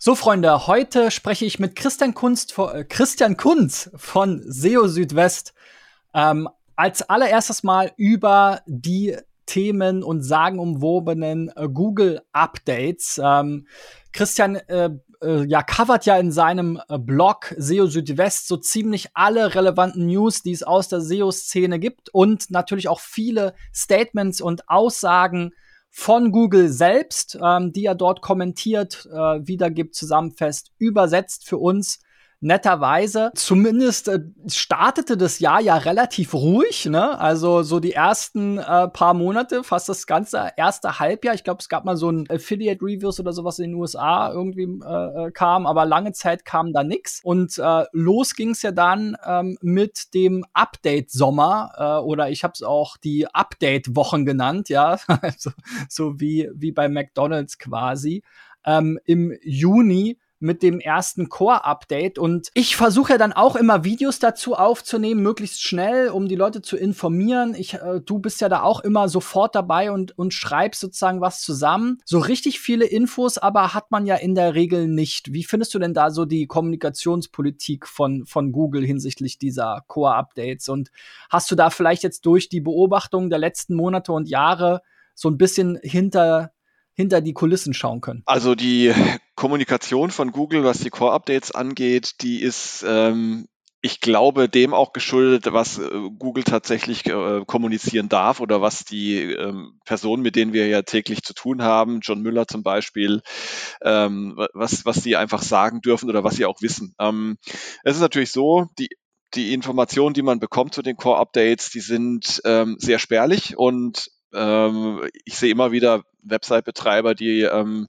So, Freunde, heute spreche ich mit Christian Kunst, äh, Christian Kunz von SEO Südwest ähm, als allererstes mal über die Themen und sagenumwobenen äh, Google Updates. Ähm, Christian äh, äh, ja covert ja in seinem äh, Blog SEO Südwest so ziemlich alle relevanten News, die es aus der SEO-Szene gibt und natürlich auch viele Statements und Aussagen von Google selbst, ähm, die er dort kommentiert, äh, wiedergibt, zusammenfasst, übersetzt für uns netterweise. Zumindest äh, startete das Jahr ja relativ ruhig, ne? Also so die ersten äh, paar Monate, fast das ganze erste Halbjahr. Ich glaube, es gab mal so ein Affiliate Reviews oder sowas in den USA irgendwie äh, äh, kam, aber lange Zeit kam da nix. Und äh, los ging's ja dann ähm, mit dem Update Sommer äh, oder ich habe es auch die Update Wochen genannt, ja, so, so wie wie bei McDonald's quasi ähm, im Juni mit dem ersten Core-Update. Und ich versuche ja dann auch immer Videos dazu aufzunehmen, möglichst schnell, um die Leute zu informieren. Ich, äh, du bist ja da auch immer sofort dabei und, und schreibst sozusagen was zusammen. So richtig viele Infos aber hat man ja in der Regel nicht. Wie findest du denn da so die Kommunikationspolitik von, von Google hinsichtlich dieser Core-Updates? Und hast du da vielleicht jetzt durch die Beobachtung der letzten Monate und Jahre so ein bisschen hinter hinter die Kulissen schauen können? Also die Kommunikation von Google, was die Core-Updates angeht, die ist ähm, ich glaube, dem auch geschuldet, was äh, Google tatsächlich äh, kommunizieren darf oder was die ähm, Personen, mit denen wir ja täglich zu tun haben, John Müller zum Beispiel, ähm, was, was sie einfach sagen dürfen oder was sie auch wissen. Ähm, es ist natürlich so, die die Informationen, die man bekommt zu den Core-Updates, die sind ähm, sehr spärlich und ähm, ich sehe immer wieder Website-Betreiber, die ähm,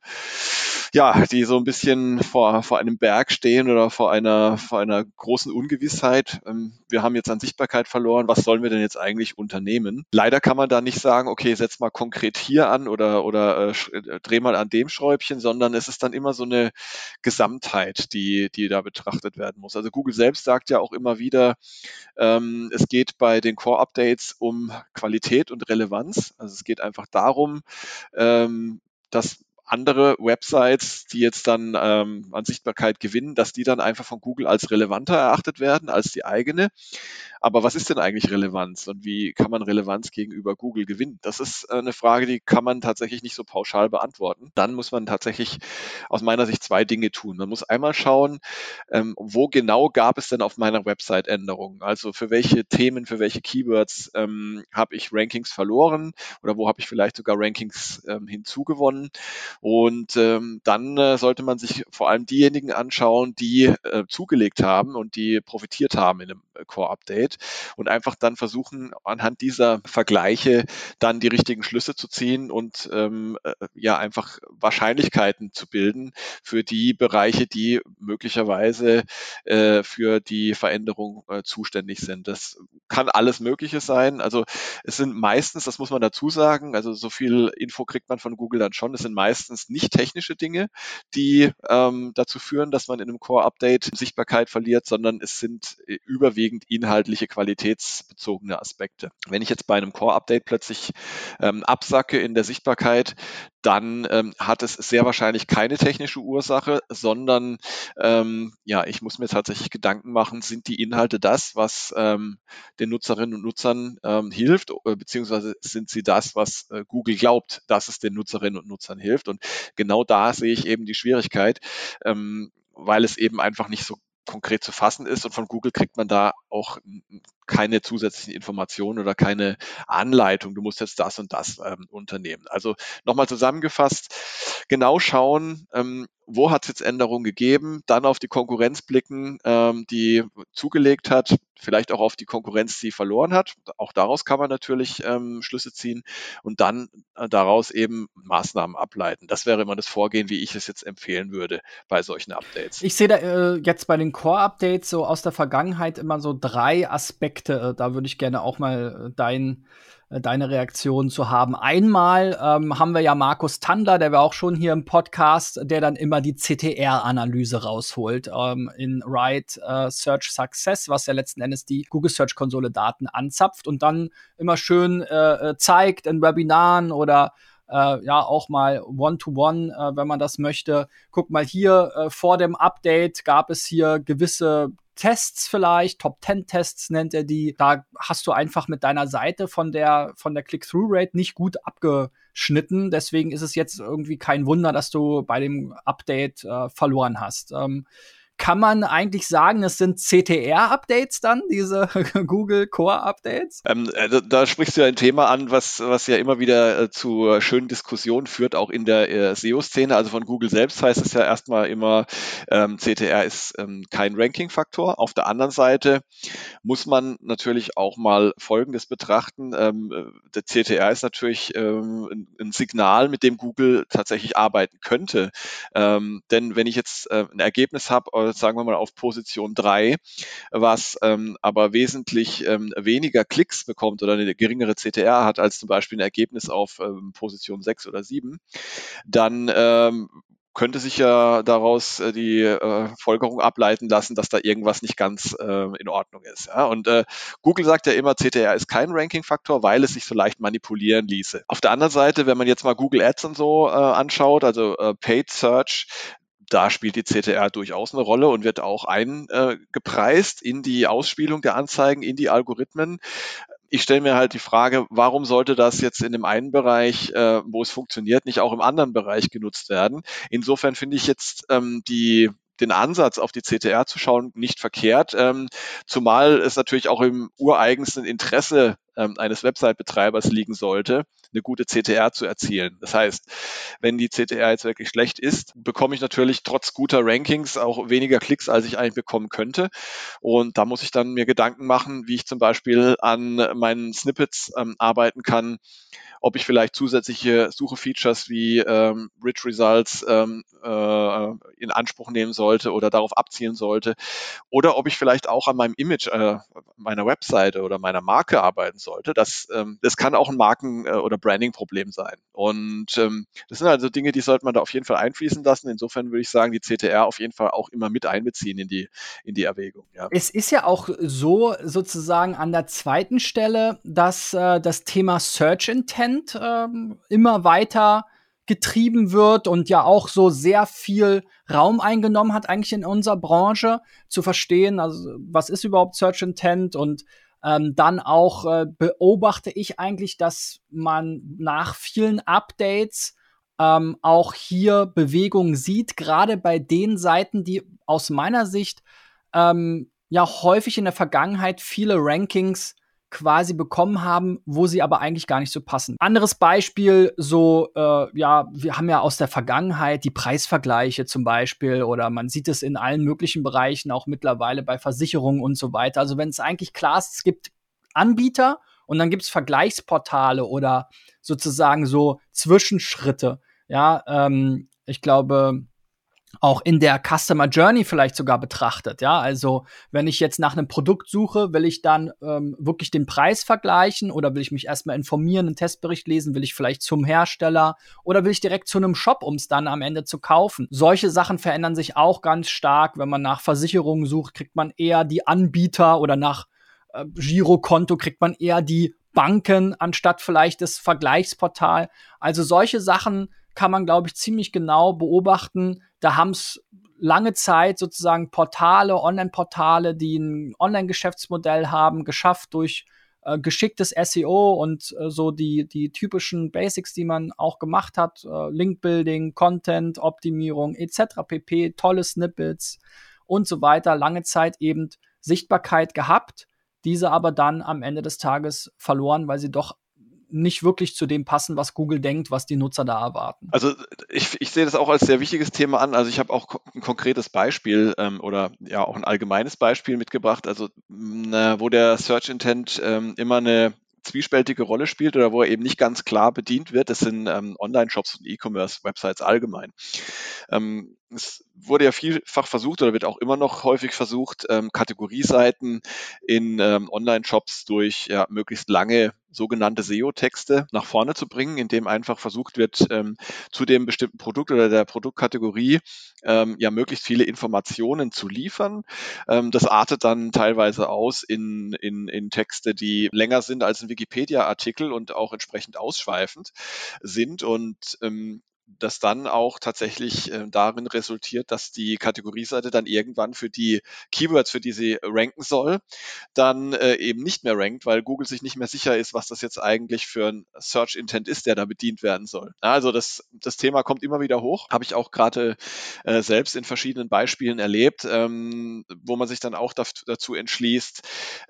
ja, die so ein bisschen vor, vor einem Berg stehen oder vor einer, vor einer großen Ungewissheit. Ähm, wir haben jetzt an Sichtbarkeit verloren. Was sollen wir denn jetzt eigentlich unternehmen? Leider kann man da nicht sagen, okay, setz mal konkret hier an oder, oder äh, äh, dreh mal an dem Schräubchen, sondern es ist dann immer so eine Gesamtheit, die, die da betrachtet werden muss. Also Google selbst sagt ja auch immer wieder, ähm, es geht bei den Core-Updates um Qualität und Relevanz. Also es geht einfach darum, ähm, dass andere Websites, die jetzt dann ähm, an Sichtbarkeit gewinnen, dass die dann einfach von Google als relevanter erachtet werden als die eigene. Aber was ist denn eigentlich Relevanz und wie kann man Relevanz gegenüber Google gewinnen? Das ist äh, eine Frage, die kann man tatsächlich nicht so pauschal beantworten. Dann muss man tatsächlich aus meiner Sicht zwei Dinge tun. Man muss einmal schauen, ähm, wo genau gab es denn auf meiner Website Änderungen? Also für welche Themen, für welche Keywords ähm, habe ich Rankings verloren oder wo habe ich vielleicht sogar Rankings ähm, hinzugewonnen? Und ähm, dann äh, sollte man sich vor allem diejenigen anschauen, die äh, zugelegt haben und die profitiert haben in einem äh, Core-Update und einfach dann versuchen, anhand dieser Vergleiche dann die richtigen Schlüsse zu ziehen und ähm, äh, ja einfach Wahrscheinlichkeiten zu bilden für die Bereiche, die möglicherweise äh, für die Veränderung äh, zuständig sind. Das kann alles Mögliche sein. Also es sind meistens, das muss man dazu sagen, also so viel Info kriegt man von Google dann schon, es sind meistens meistens nicht technische Dinge, die ähm, dazu führen, dass man in einem Core-Update Sichtbarkeit verliert, sondern es sind äh, überwiegend inhaltliche, qualitätsbezogene Aspekte. Wenn ich jetzt bei einem Core-Update plötzlich ähm, absacke in der Sichtbarkeit, dann ähm, hat es sehr wahrscheinlich keine technische Ursache, sondern ähm, ja, ich muss mir tatsächlich Gedanken machen, sind die Inhalte das, was ähm, den Nutzerinnen und Nutzern ähm, hilft, äh, beziehungsweise sind sie das, was äh, Google glaubt, dass es den Nutzerinnen und Nutzern hilft. Und genau da sehe ich eben die Schwierigkeit, ähm, weil es eben einfach nicht so konkret zu fassen ist und von Google kriegt man da auch keine zusätzlichen Informationen oder keine Anleitung, du musst jetzt das und das ähm, unternehmen. Also nochmal zusammengefasst, genau schauen, ähm, wo hat es jetzt Änderungen gegeben, dann auf die Konkurrenz blicken, ähm, die zugelegt hat, vielleicht auch auf die Konkurrenz, die verloren hat. Auch daraus kann man natürlich ähm, Schlüsse ziehen und dann äh, daraus eben Maßnahmen ableiten. Das wäre immer das Vorgehen, wie ich es jetzt empfehlen würde bei solchen Updates. Ich sehe da äh, jetzt bei den Core-Updates so aus der Vergangenheit immer so drei Aspekte. Äh, da würde ich gerne auch mal äh, dein deine Reaktion zu haben. Einmal ähm, haben wir ja Markus Tandler, der war auch schon hier im Podcast, der dann immer die CTR-Analyse rausholt ähm, in Right äh, Search Success, was ja letzten Endes die Google Search Konsole Daten anzapft und dann immer schön äh, äh zeigt in Webinaren oder äh, ja auch mal One-to-One, -one, äh, wenn man das möchte. Guck mal hier, äh, vor dem Update gab es hier gewisse Tests vielleicht, Top 10 Tests nennt er die. Da hast du einfach mit deiner Seite von der, von der Click-Through-Rate nicht gut abgeschnitten. Deswegen ist es jetzt irgendwie kein Wunder, dass du bei dem Update äh, verloren hast. Ähm, kann man eigentlich sagen, es sind CTR-Updates dann, diese Google Core-Updates? Ähm, äh, da sprichst du ja ein Thema an, was, was ja immer wieder äh, zu schönen Diskussionen führt, auch in der äh, SEO-Szene. Also von Google selbst heißt es ja erstmal immer, ähm, CTR ist ähm, kein Ranking-Faktor. Auf der anderen Seite muss man natürlich auch mal Folgendes betrachten. Ähm, äh, der CTR ist natürlich ähm, ein, ein, Signal, mit dem Google tatsächlich arbeiten könnte. Ähm, denn wenn ich jetzt äh, ein Ergebnis habe, äh, sagen wir mal auf Position 3, was ähm, aber wesentlich ähm, weniger Klicks bekommt oder eine geringere CTR hat als zum Beispiel ein Ergebnis auf ähm, Position 6 oder 7, dann ähm, könnte sich ja daraus äh, die äh, Folgerung ableiten lassen, dass da irgendwas nicht ganz äh, in Ordnung ist. Ja? Und äh, Google sagt ja immer, CTR ist kein Ranking-Faktor, weil es sich so leicht manipulieren ließe. Auf der anderen Seite, wenn man jetzt mal Google Ads und so äh, anschaut, also Paid Search, da spielt die CTR durchaus eine Rolle und wird auch eingepreist in die Ausspielung der Anzeigen, in die Algorithmen. Ich stelle mir halt die Frage, warum sollte das jetzt in dem einen Bereich, äh, wo es funktioniert, nicht auch im anderen Bereich genutzt werden? Insofern finde ich jetzt ähm, die den Ansatz auf die CTR zu schauen nicht verkehrt, ähm, zumal es natürlich auch im ureigensten Interesse ähm, eines Website-Betreibers liegen sollte, eine gute CTR zu erzielen. Das heißt, wenn die CTR jetzt wirklich schlecht ist, bekomme ich natürlich trotz guter Rankings auch weniger Klicks, als ich eigentlich bekommen könnte. Und da muss ich dann mir Gedanken machen, wie ich zum Beispiel an meinen Snippets ähm, arbeiten kann, ob ich vielleicht zusätzliche Suche-Features wie ähm, Rich Results ähm, äh, in Anspruch nehmen sollte oder darauf abzielen sollte oder ob ich vielleicht auch an meinem Image äh, meiner Webseite oder meiner Marke arbeiten sollte. Das, ähm, das kann auch ein Marken- äh, oder Branding-Problem sein. Und ähm, das sind also Dinge, die sollte man da auf jeden Fall einfließen lassen. Insofern würde ich sagen, die CTR auf jeden Fall auch immer mit einbeziehen in die, in die Erwägung. Ja. Es ist ja auch so sozusagen an der zweiten Stelle, dass äh, das Thema Search Intent ähm, immer weiter getrieben wird und ja auch so sehr viel Raum eingenommen hat eigentlich in unserer Branche zu verstehen, also was ist überhaupt Search Intent und ähm, dann auch äh, beobachte ich eigentlich, dass man nach vielen Updates ähm, auch hier Bewegung sieht, gerade bei den Seiten, die aus meiner Sicht ähm, ja häufig in der Vergangenheit viele Rankings quasi bekommen haben, wo sie aber eigentlich gar nicht so passen. Anderes Beispiel, so, äh, ja, wir haben ja aus der Vergangenheit die Preisvergleiche zum Beispiel oder man sieht es in allen möglichen Bereichen, auch mittlerweile bei Versicherungen und so weiter. Also wenn es eigentlich klar ist, es gibt Anbieter und dann gibt es Vergleichsportale oder sozusagen so Zwischenschritte. Ja, ähm, ich glaube, auch in der Customer Journey vielleicht sogar betrachtet. Ja, also wenn ich jetzt nach einem Produkt suche, will ich dann ähm, wirklich den Preis vergleichen oder will ich mich erstmal informieren, einen Testbericht lesen, will ich vielleicht zum Hersteller oder will ich direkt zu einem Shop, um es dann am Ende zu kaufen. Solche Sachen verändern sich auch ganz stark. Wenn man nach Versicherungen sucht, kriegt man eher die Anbieter oder nach äh, Girokonto kriegt man eher die Banken anstatt vielleicht das Vergleichsportal. Also solche Sachen kann man, glaube ich, ziemlich genau beobachten. Da haben es lange Zeit sozusagen Portale, Online-Portale, die ein Online-Geschäftsmodell haben, geschafft durch äh, geschicktes SEO und äh, so die, die typischen Basics, die man auch gemacht hat, äh, Link-Building, Content-Optimierung etc. pp, tolle Snippets und so weiter, lange Zeit eben Sichtbarkeit gehabt, diese aber dann am Ende des Tages verloren, weil sie doch nicht wirklich zu dem passen, was Google denkt, was die Nutzer da erwarten. Also ich, ich sehe das auch als sehr wichtiges Thema an. Also ich habe auch ein konkretes Beispiel ähm, oder ja auch ein allgemeines Beispiel mitgebracht, also mh, wo der Search Intent ähm, immer eine zwiespältige Rolle spielt oder wo er eben nicht ganz klar bedient wird, das sind ähm, Online-Shops und E-Commerce-Websites allgemein. Ähm, es wurde ja vielfach versucht oder wird auch immer noch häufig versucht, ähm, Kategorieseiten in ähm, Online-Shops durch ja, möglichst lange sogenannte SEO-Texte nach vorne zu bringen, indem einfach versucht wird, ähm, zu dem bestimmten Produkt oder der Produktkategorie ähm, ja möglichst viele Informationen zu liefern. Ähm, das artet dann teilweise aus in, in, in Texte, die länger sind als ein Wikipedia-Artikel und auch entsprechend ausschweifend sind. Und ähm, das dann auch tatsächlich äh, darin resultiert, dass die Kategorieseite dann irgendwann für die Keywords, für die sie ranken soll, dann äh, eben nicht mehr rankt, weil Google sich nicht mehr sicher ist, was das jetzt eigentlich für ein Search Intent ist, der da bedient werden soll. Also das, das Thema kommt immer wieder hoch, habe ich auch gerade äh, selbst in verschiedenen Beispielen erlebt, ähm, wo man sich dann auch dazu entschließt,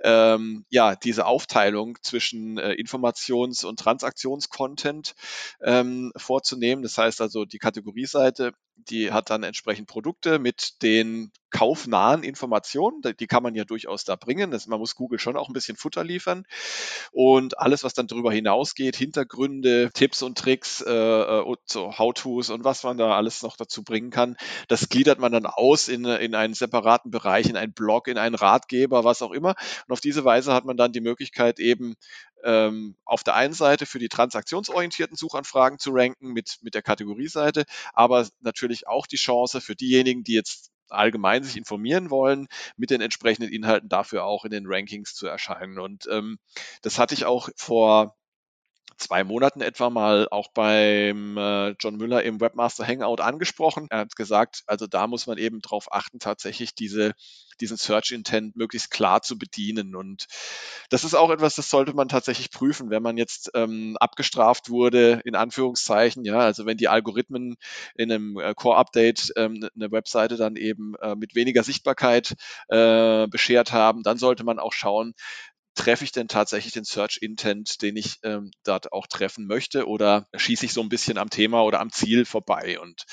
ähm, ja, diese Aufteilung zwischen äh, Informations- und Transaktionscontent ähm, vorzunehmen. Das heißt, heißt also, die Kategorieseite, die hat dann entsprechend Produkte mit den kaufnahen Informationen. Die kann man ja durchaus da bringen. Das, man muss Google schon auch ein bisschen Futter liefern. Und alles, was dann darüber hinausgeht, Hintergründe, Tipps und Tricks, äh, äh, und so How-Tos und was man da alles noch dazu bringen kann, das gliedert man dann aus in, in einen separaten Bereich, in einen Blog, in einen Ratgeber, was auch immer. Und auf diese Weise hat man dann die Möglichkeit eben ähm, auf der einen Seite für die transaktionsorientierten Suchanfragen zu ranken mit, mit der Kategorieseite, aber natürlich auch die Chance für diejenigen, die jetzt allgemein sich informieren wollen, mit den entsprechenden Inhalten dafür auch in den Rankings zu erscheinen. Und ähm, das hatte ich auch vor zwei Monaten etwa mal auch beim äh, John Müller im Webmaster Hangout angesprochen. Er hat gesagt, also da muss man eben darauf achten, tatsächlich diese, diesen Search Intent möglichst klar zu bedienen. Und das ist auch etwas, das sollte man tatsächlich prüfen, wenn man jetzt ähm, abgestraft wurde, in Anführungszeichen. Ja, also wenn die Algorithmen in einem äh, Core-Update ähm, eine Webseite dann eben äh, mit weniger Sichtbarkeit äh, beschert haben, dann sollte man auch schauen, treffe ich denn tatsächlich den Search Intent, den ich ähm, dort auch treffen möchte oder schieße ich so ein bisschen am Thema oder am Ziel vorbei? Und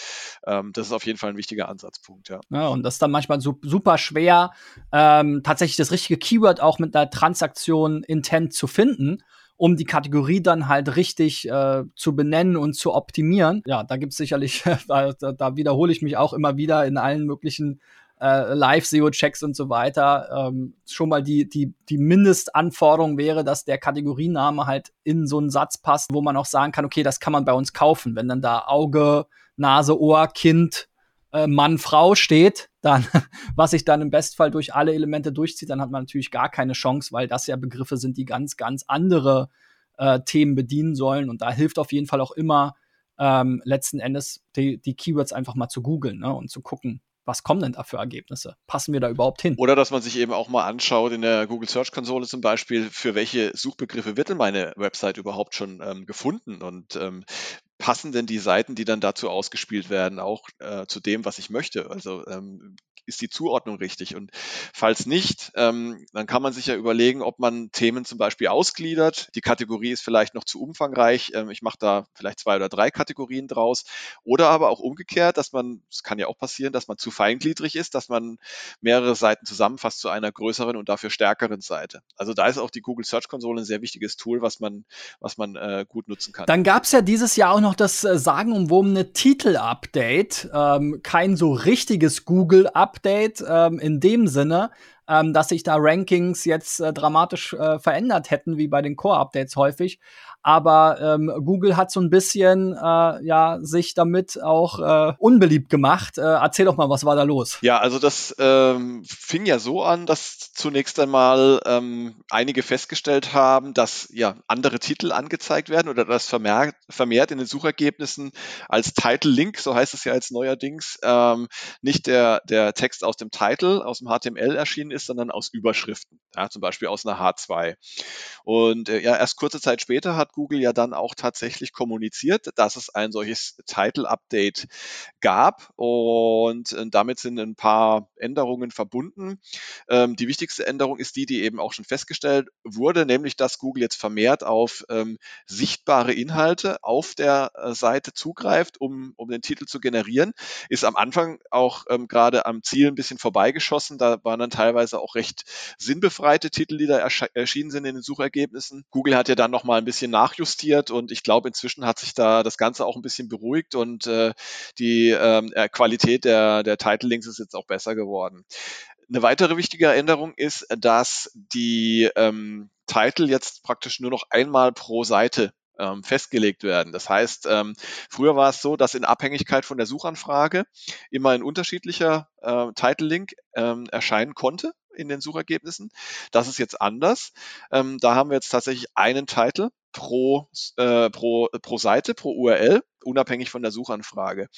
ähm, das ist auf jeden Fall ein wichtiger Ansatzpunkt, ja. ja und das ist dann manchmal so, super schwer, ähm, tatsächlich das richtige Keyword auch mit einer Transaktion Intent zu finden um die Kategorie dann halt richtig äh, zu benennen und zu optimieren. Ja, da gibt's sicherlich, da, da wiederhole ich mich auch immer wieder in allen möglichen äh, Live-SEO-Checks und so weiter. Ähm, schon mal die, die, die Mindestanforderung wäre, dass der Kategoriename halt in so einen Satz passt, wo man auch sagen kann, okay, das kann man bei uns kaufen. Wenn dann da Auge, Nase, Ohr, Kind, äh, Mann, Frau steht, dann, was sich dann im Bestfall durch alle Elemente durchzieht, dann hat man natürlich gar keine Chance, weil das ja Begriffe sind, die ganz, ganz andere äh, Themen bedienen sollen. Und da hilft auf jeden Fall auch immer, ähm, letzten Endes die, die Keywords einfach mal zu googeln ne, und zu gucken, was kommen denn da für Ergebnisse? Passen wir da überhaupt hin? Oder dass man sich eben auch mal anschaut in der Google Search Konsole zum Beispiel, für welche Suchbegriffe wird denn meine Website überhaupt schon ähm, gefunden und ähm, passen denn die Seiten, die dann dazu ausgespielt werden, auch äh, zu dem, was ich möchte? Also ähm, ist die Zuordnung richtig? Und falls nicht, ähm, dann kann man sich ja überlegen, ob man Themen zum Beispiel ausgliedert. Die Kategorie ist vielleicht noch zu umfangreich. Ähm, ich mache da vielleicht zwei oder drei Kategorien draus. Oder aber auch umgekehrt, dass man, es kann ja auch passieren, dass man zu feingliedrig ist, dass man mehrere Seiten zusammenfasst zu einer größeren und dafür stärkeren Seite. Also da ist auch die Google Search Konsole ein sehr wichtiges Tool, was man, was man äh, gut nutzen kann. Dann gab es ja dieses Jahr auch noch das äh, sagenumwobene Titel-Update. Ähm, kein so richtiges Google-Update Update ähm, in dem Sinne, ähm, dass sich da Rankings jetzt äh, dramatisch äh, verändert hätten, wie bei den Core-Updates häufig. Aber ähm, Google hat so ein bisschen äh, ja sich damit auch äh, unbeliebt gemacht. Äh, erzähl doch mal, was war da los? Ja, also das ähm, fing ja so an, dass zunächst einmal ähm, einige festgestellt haben, dass ja andere Titel angezeigt werden oder das vermehrt, vermehrt in den Suchergebnissen als Title-Link, so heißt es ja jetzt neuerdings, ähm, nicht der, der Text aus dem Title, aus dem HTML erschienen ist, sondern aus Überschriften, ja, zum Beispiel aus einer H2. Und äh, ja, erst kurze Zeit später hat Google ja dann auch tatsächlich kommuniziert, dass es ein solches Title-Update gab und äh, damit sind ein paar Änderungen verbunden. Ähm, die wichtigste Änderung ist die, die eben auch schon festgestellt wurde, nämlich dass Google jetzt vermehrt auf ähm, sichtbare Inhalte auf der äh, Seite zugreift, um, um den Titel zu generieren. Ist am Anfang auch ähm, gerade am Ziel ein bisschen vorbeigeschossen. Da waren dann teilweise auch recht sinnbefreite Titel, die da erschienen sind in den Suchergebnissen. Google hat ja dann nochmal ein bisschen nachjustiert und ich glaube, inzwischen hat sich da das Ganze auch ein bisschen beruhigt und äh, die ähm, äh, Qualität der, der Title Links ist jetzt auch besser geworden. Eine weitere wichtige Änderung ist, dass die, ähm, Titel jetzt praktisch nur noch einmal pro Seite ähm, festgelegt werden. Das heißt, ähm, früher war es so, dass in Abhängigkeit von der Suchanfrage immer ein unterschiedlicher äh, Title-Link ähm, erscheinen konnte in den Suchergebnissen. Das ist jetzt anders. Ähm, da haben wir jetzt tatsächlich einen Titel pro, äh, pro, pro Seite, pro URL, unabhängig von der Suchanfrage.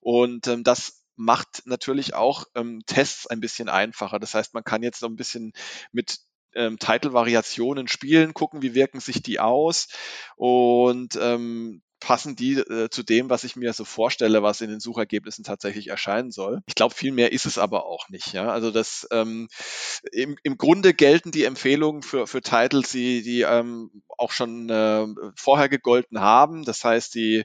Und ähm, das macht natürlich auch ähm, Tests ein bisschen einfacher. Das heißt, man kann jetzt so ein bisschen mit ähm, Title-Variationen spielen, gucken, wie wirken sich die aus und ähm, passen die äh, zu dem, was ich mir so vorstelle, was in den Suchergebnissen tatsächlich erscheinen soll. Ich glaube, viel mehr ist es aber auch nicht. Ja? Also das ähm, im, im Grunde gelten die Empfehlungen für, für Titles, die, die ähm, auch schon äh, vorher gegolten haben. Das heißt, die,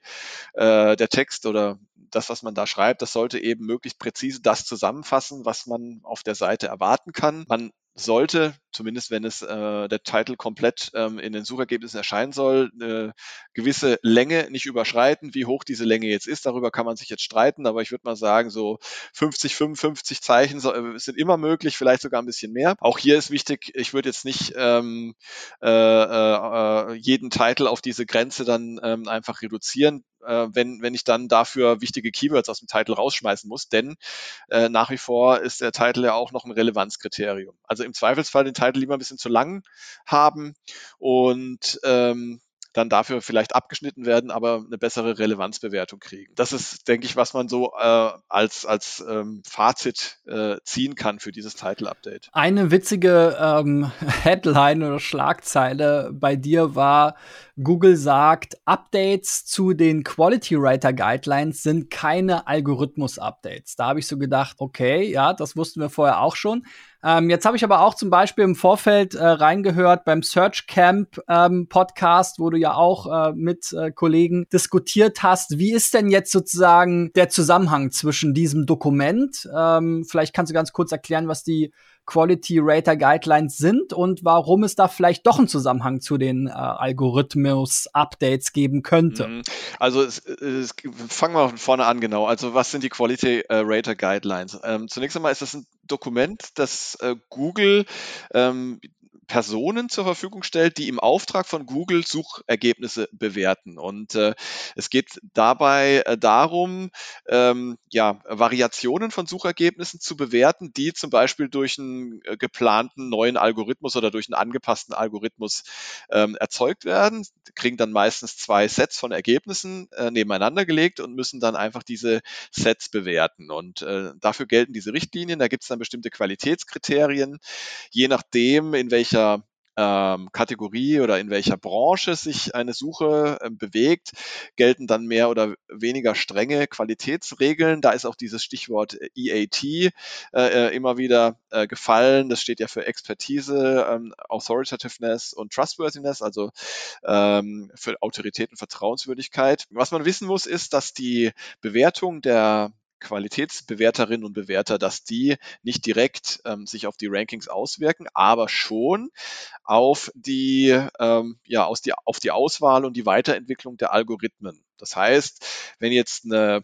äh, der Text oder das, was man da schreibt, das sollte eben möglichst präzise das zusammenfassen, was man auf der Seite erwarten kann. Man sollte, zumindest wenn es äh, der Titel komplett ähm, in den Suchergebnissen erscheinen soll, eine gewisse Länge nicht überschreiten. Wie hoch diese Länge jetzt ist, darüber kann man sich jetzt streiten, aber ich würde mal sagen, so 50, 55 Zeichen so, äh, sind immer möglich, vielleicht sogar ein bisschen mehr. Auch hier ist wichtig, ich würde jetzt nicht ähm, äh, äh, jeden Titel auf diese Grenze dann ähm, einfach reduzieren äh, wenn, wenn ich dann dafür wichtige Keywords aus dem Titel rausschmeißen muss, denn äh, nach wie vor ist der Titel ja auch noch ein Relevanzkriterium. Also im Zweifelsfall den Titel lieber ein bisschen zu lang haben und ähm, dann dafür vielleicht abgeschnitten werden, aber eine bessere Relevanzbewertung kriegen. Das ist, denke ich, was man so äh, als, als ähm, Fazit äh, ziehen kann für dieses Title-Update. Eine witzige ähm, Headline oder Schlagzeile bei dir war, Google sagt, Updates zu den Quality Writer Guidelines sind keine Algorithmus-Updates. Da habe ich so gedacht, okay, ja, das wussten wir vorher auch schon. Ähm, jetzt habe ich aber auch zum Beispiel im Vorfeld äh, reingehört beim Search Camp ähm, Podcast, wo du ja auch äh, mit äh, Kollegen diskutiert hast. Wie ist denn jetzt sozusagen der Zusammenhang zwischen diesem Dokument? Ähm, vielleicht kannst du ganz kurz erklären, was die Quality Rater Guidelines sind und warum es da vielleicht doch einen Zusammenhang zu den äh, Algorithmus-Updates geben könnte. Mhm. Also es, es, fangen wir von vorne an, genau. Also was sind die Quality äh, Rater Guidelines? Ähm, zunächst einmal ist das ein Dokument, das äh, Google ähm, Personen zur Verfügung stellt, die im Auftrag von Google Suchergebnisse bewerten. Und äh, es geht dabei äh, darum, ähm, ja, Variationen von Suchergebnissen zu bewerten, die zum Beispiel durch einen äh, geplanten neuen Algorithmus oder durch einen angepassten Algorithmus ähm, erzeugt werden, die kriegen dann meistens zwei Sets von Ergebnissen äh, nebeneinander gelegt und müssen dann einfach diese Sets bewerten. Und äh, dafür gelten diese Richtlinien. Da gibt es dann bestimmte Qualitätskriterien, je nachdem, in welcher welcher ähm, Kategorie oder in welcher Branche sich eine Suche äh, bewegt, gelten dann mehr oder weniger strenge Qualitätsregeln. Da ist auch dieses Stichwort EAT äh, äh, immer wieder äh, gefallen. Das steht ja für Expertise, ähm, Authoritativeness und Trustworthiness, also ähm, für Autorität und Vertrauenswürdigkeit. Was man wissen muss, ist, dass die Bewertung der Qualitätsbewerterinnen und Bewerter, dass die nicht direkt ähm, sich auf die Rankings auswirken, aber schon auf die, ähm, ja, aus die, auf die Auswahl und die Weiterentwicklung der Algorithmen. Das heißt, wenn jetzt eine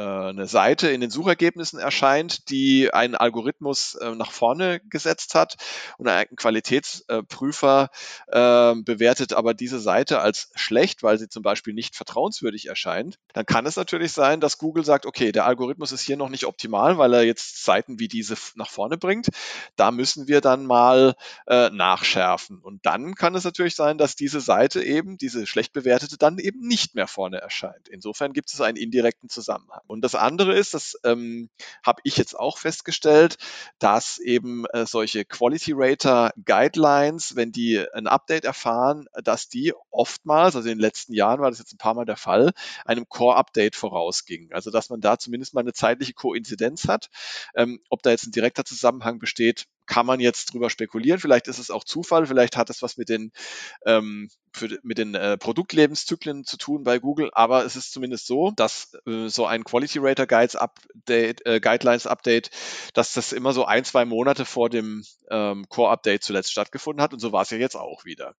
eine Seite in den Suchergebnissen erscheint, die einen Algorithmus äh, nach vorne gesetzt hat und ein Qualitätsprüfer äh, bewertet aber diese Seite als schlecht, weil sie zum Beispiel nicht vertrauenswürdig erscheint, dann kann es natürlich sein, dass Google sagt, okay, der Algorithmus ist hier noch nicht optimal, weil er jetzt Seiten wie diese nach vorne bringt. Da müssen wir dann mal äh, nachschärfen. Und dann kann es natürlich sein, dass diese Seite eben, diese schlecht bewertete, dann eben nicht mehr vorne erscheint. Insofern gibt es einen indirekten Zusammenhang. Und das andere ist, das ähm, habe ich jetzt auch festgestellt, dass eben äh, solche Quality Rater Guidelines, wenn die ein Update erfahren, dass die oftmals, also in den letzten Jahren war das jetzt ein paar Mal der Fall, einem Core-Update vorausgingen. Also dass man da zumindest mal eine zeitliche Koinzidenz hat. Ähm, ob da jetzt ein direkter Zusammenhang besteht, kann man jetzt drüber spekulieren. Vielleicht ist es auch Zufall, vielleicht hat es was mit den, ähm, für, mit den äh, Produktlebenszyklen zu tun bei Google, aber es ist zumindest so, dass äh, so ein Quality Rater Guides Update, äh, Guidelines Update, dass das immer so ein, zwei Monate vor dem ähm, Core Update zuletzt stattgefunden hat und so war es ja jetzt auch wieder.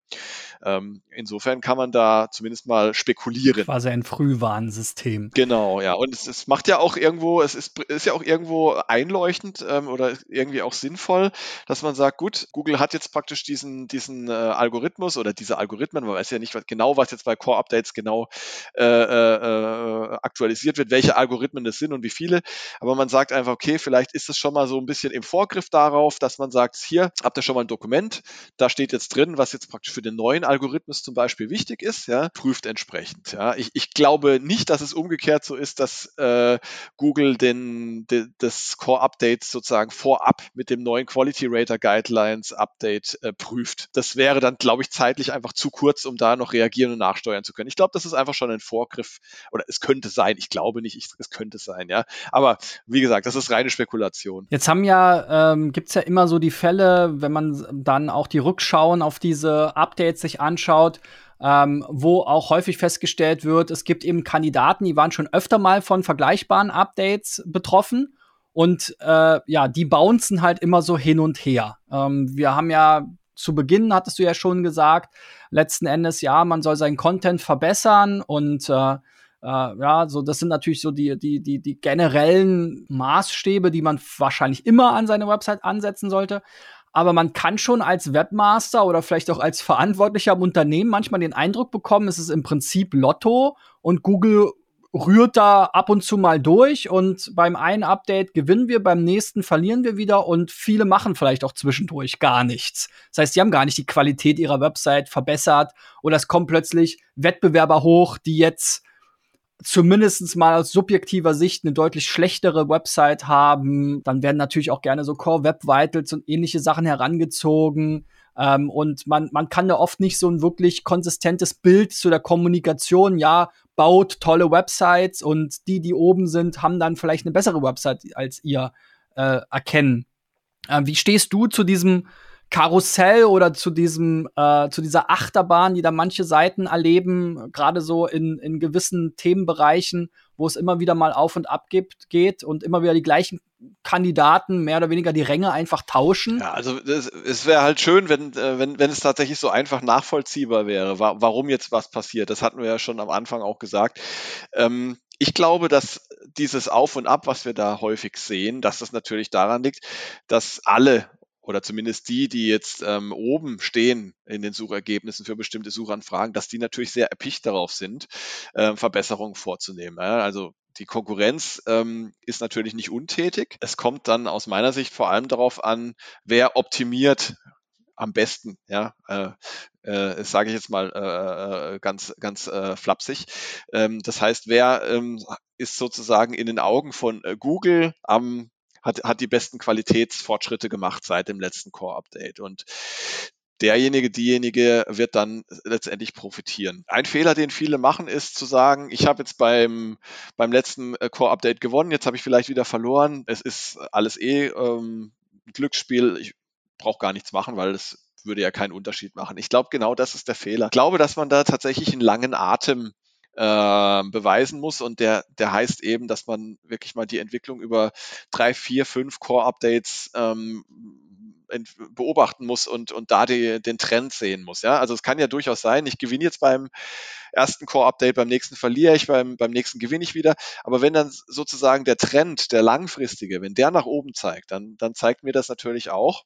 Ähm, insofern kann man da zumindest mal spekulieren. Quasi ein Frühwarnsystem. Genau, ja. Und es, es macht ja auch irgendwo, es ist, ist ja auch irgendwo einleuchtend ähm, oder irgendwie auch sinnvoll, dass man sagt, gut, Google hat jetzt praktisch diesen, diesen äh, Algorithmus oder diese Algorithmen, man weiß ja nicht was, genau, was jetzt bei Core-Updates genau äh, äh, äh, aktualisiert wird, welche Algorithmen das sind und wie viele, aber man sagt einfach, okay, vielleicht ist es schon mal so ein bisschen im Vorgriff darauf, dass man sagt, hier habt ihr schon mal ein Dokument, da steht jetzt drin, was jetzt praktisch für den neuen Algorithmus zum Beispiel wichtig ist, ja, prüft entsprechend. Ja. Ich, ich glaube nicht, dass es umgekehrt so ist, dass äh, Google den, de, das Core-Update sozusagen vorab mit dem neuen Quality Rater Guidelines Update äh, prüft. Das wäre dann, glaube ich, zeitlich einfach zu kurz, um da noch reagieren und nachsteuern zu können. Ich glaube, das ist einfach schon ein Vorgriff oder es könnte sein. Ich glaube nicht, ich, es könnte sein, ja. Aber wie gesagt, das ist reine Spekulation. Jetzt haben ja, ähm, gibt es ja immer so die Fälle, wenn man dann auch die Rückschauen auf diese Updates sich anschaut, ähm, wo auch häufig festgestellt wird, es gibt eben Kandidaten, die waren schon öfter mal von vergleichbaren Updates betroffen. Und äh, ja, die bouncen halt immer so hin und her. Ähm, wir haben ja zu Beginn, hattest du ja schon gesagt, letzten Endes, ja, man soll seinen Content verbessern und äh, äh, ja, so das sind natürlich so die, die, die, die generellen Maßstäbe, die man wahrscheinlich immer an seine Website ansetzen sollte. Aber man kann schon als Webmaster oder vielleicht auch als Verantwortlicher im Unternehmen manchmal den Eindruck bekommen, es ist im Prinzip Lotto und Google rührt da ab und zu mal durch und beim einen Update gewinnen wir, beim nächsten verlieren wir wieder und viele machen vielleicht auch zwischendurch gar nichts. Das heißt, sie haben gar nicht die Qualität ihrer Website verbessert oder es kommen plötzlich Wettbewerber hoch, die jetzt zumindest mal aus subjektiver Sicht eine deutlich schlechtere Website haben. Dann werden natürlich auch gerne so Core Web Vitals und ähnliche Sachen herangezogen. Ähm, und man, man kann da oft nicht so ein wirklich konsistentes Bild zu der Kommunikation, ja, baut tolle Websites und die, die oben sind, haben dann vielleicht eine bessere Website als ihr äh, erkennen. Äh, wie stehst du zu diesem Karussell oder zu diesem äh, zu dieser Achterbahn, die da manche Seiten erleben, gerade so in, in gewissen Themenbereichen, wo es immer wieder mal auf und ab gibt, geht und immer wieder die gleichen Kandidaten mehr oder weniger die Ränge einfach tauschen. Ja, also es wäre halt schön, wenn, äh, wenn, wenn es tatsächlich so einfach nachvollziehbar wäre, wa warum jetzt was passiert. Das hatten wir ja schon am Anfang auch gesagt. Ähm, ich glaube, dass dieses Auf und Ab, was wir da häufig sehen, dass das natürlich daran liegt, dass alle oder zumindest die, die jetzt ähm, oben stehen in den Suchergebnissen für bestimmte Suchanfragen, dass die natürlich sehr erpicht darauf sind, äh, Verbesserungen vorzunehmen. Ja? Also die Konkurrenz ähm, ist natürlich nicht untätig. Es kommt dann aus meiner Sicht vor allem darauf an, wer optimiert am besten, ja, äh, äh, sage ich jetzt mal äh, äh, ganz, ganz äh, flapsig. Ähm, das heißt, wer ähm, ist sozusagen in den Augen von äh, Google am hat, hat die besten Qualitätsfortschritte gemacht seit dem letzten Core-Update. Und derjenige, diejenige wird dann letztendlich profitieren. Ein Fehler, den viele machen, ist zu sagen, ich habe jetzt beim, beim letzten äh, Core-Update gewonnen, jetzt habe ich vielleicht wieder verloren. Es ist alles eh ähm, Glücksspiel, ich brauche gar nichts machen, weil es würde ja keinen Unterschied machen. Ich glaube, genau das ist der Fehler. Ich glaube, dass man da tatsächlich einen langen Atem äh, beweisen muss. Und der, der heißt eben, dass man wirklich mal die Entwicklung über drei, vier, fünf Core-Updates ähm, beobachten muss und, und da die, den Trend sehen muss. Ja? Also es kann ja durchaus sein, ich gewinne jetzt beim ersten Core-Update, beim nächsten verliere ich, beim, beim nächsten gewinne ich wieder. Aber wenn dann sozusagen der Trend, der langfristige, wenn der nach oben zeigt, dann, dann zeigt mir das natürlich auch,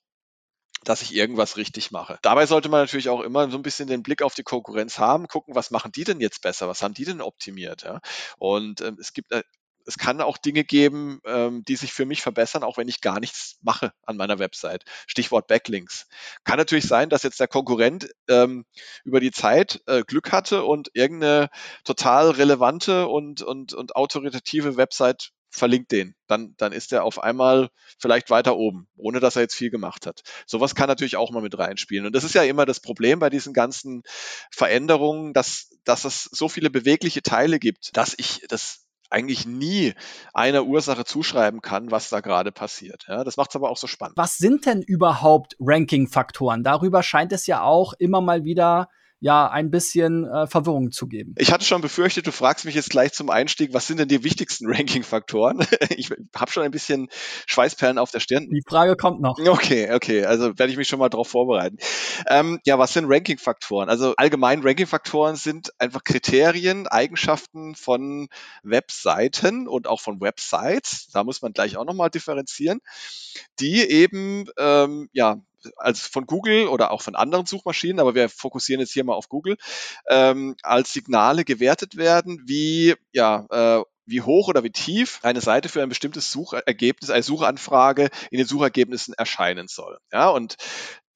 dass ich irgendwas richtig mache. Dabei sollte man natürlich auch immer so ein bisschen den Blick auf die Konkurrenz haben, gucken, was machen die denn jetzt besser, was haben die denn optimiert. Ja? Und ähm, es gibt äh, es kann auch Dinge geben, ähm, die sich für mich verbessern, auch wenn ich gar nichts mache an meiner Website. Stichwort Backlinks. Kann natürlich sein, dass jetzt der Konkurrent ähm, über die Zeit äh, Glück hatte und irgendeine total relevante und, und, und autoritative Website verlinkt den. Dann, dann ist er auf einmal vielleicht weiter oben, ohne dass er jetzt viel gemacht hat. Sowas kann natürlich auch mal mit reinspielen. Und das ist ja immer das Problem bei diesen ganzen Veränderungen, dass, dass es so viele bewegliche Teile gibt, dass ich das eigentlich nie einer Ursache zuschreiben kann, was da gerade passiert. Ja, das macht es aber auch so spannend. Was sind denn überhaupt Ranking-Faktoren? Darüber scheint es ja auch immer mal wieder ja ein bisschen äh, Verwirrung zu geben. Ich hatte schon befürchtet, du fragst mich jetzt gleich zum Einstieg, was sind denn die wichtigsten Ranking-Faktoren? ich habe schon ein bisschen Schweißperlen auf der Stirn. Die Frage kommt noch. Okay, okay, also werde ich mich schon mal darauf vorbereiten. Ähm, ja, was sind Ranking-Faktoren? Also allgemein Ranking-Faktoren sind einfach Kriterien, Eigenschaften von Webseiten und auch von Websites. Da muss man gleich auch nochmal differenzieren, die eben ähm, ja als von Google oder auch von anderen Suchmaschinen, aber wir fokussieren jetzt hier mal auf Google, ähm, als Signale gewertet werden, wie ja äh, wie hoch oder wie tief eine Seite für ein bestimmtes Suchergebnis, eine Suchanfrage in den Suchergebnissen erscheinen soll. Ja, und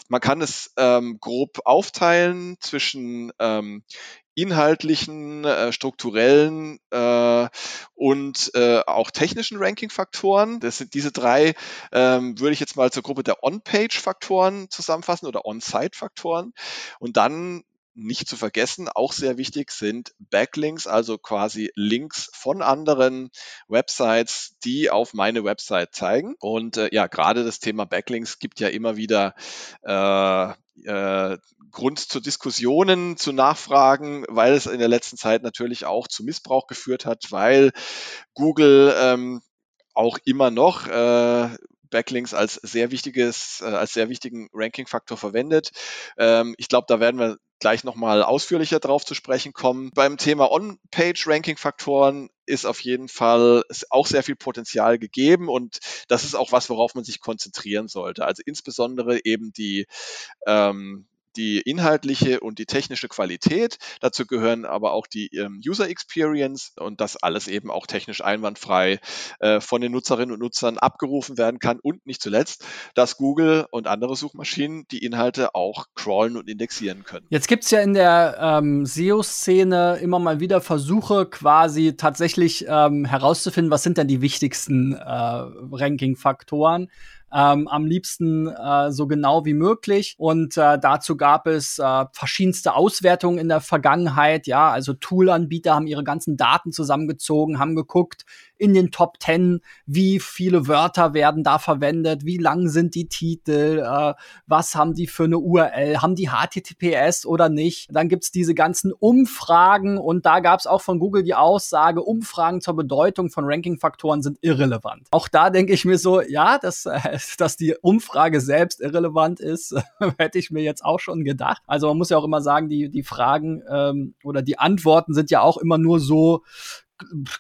man kann es ähm, grob aufteilen zwischen ähm, inhaltlichen, äh, strukturellen äh, und äh, auch technischen Ranking-Faktoren. Das sind diese drei, ähm, würde ich jetzt mal zur Gruppe der On-Page-Faktoren zusammenfassen oder On-Site-Faktoren. Und dann nicht zu vergessen, auch sehr wichtig sind Backlinks, also quasi Links von anderen Websites, die auf meine Website zeigen. Und äh, ja, gerade das Thema Backlinks gibt ja immer wieder äh, äh, Grund zu Diskussionen, zu Nachfragen, weil es in der letzten Zeit natürlich auch zu Missbrauch geführt hat, weil Google ähm, auch immer noch äh, Backlinks als sehr wichtiges, äh, als sehr wichtigen Ranking-Faktor verwendet. Ähm, ich glaube, da werden wir gleich nochmal ausführlicher drauf zu sprechen kommen. Beim Thema On-Page-Ranking-Faktoren ist auf jeden Fall auch sehr viel Potenzial gegeben und das ist auch was, worauf man sich konzentrieren sollte. Also insbesondere eben die ähm, die inhaltliche und die technische Qualität. Dazu gehören aber auch die ähm, User Experience und das alles eben auch technisch einwandfrei äh, von den Nutzerinnen und Nutzern abgerufen werden kann und nicht zuletzt, dass Google und andere Suchmaschinen die Inhalte auch crawlen und indexieren können. Jetzt gibt es ja in der ähm, SEO-Szene immer mal wieder Versuche, quasi tatsächlich ähm, herauszufinden, was sind denn die wichtigsten äh, Ranking-Faktoren ähm, am liebsten äh, so genau wie möglich. Und äh, dazu gab es äh, verschiedenste Auswertungen in der Vergangenheit. Ja, also Toolanbieter haben ihre ganzen Daten zusammengezogen, haben geguckt, in den Top 10, wie viele Wörter werden da verwendet, wie lang sind die Titel, äh, was haben die für eine URL, haben die HTTPS oder nicht. Dann gibt's diese ganzen Umfragen und da gab's auch von Google die Aussage, Umfragen zur Bedeutung von Ranking-Faktoren sind irrelevant. Auch da denke ich mir so, ja, dass, äh, dass die Umfrage selbst irrelevant ist, hätte ich mir jetzt auch schon gedacht. Also man muss ja auch immer sagen, die, die Fragen ähm, oder die Antworten sind ja auch immer nur so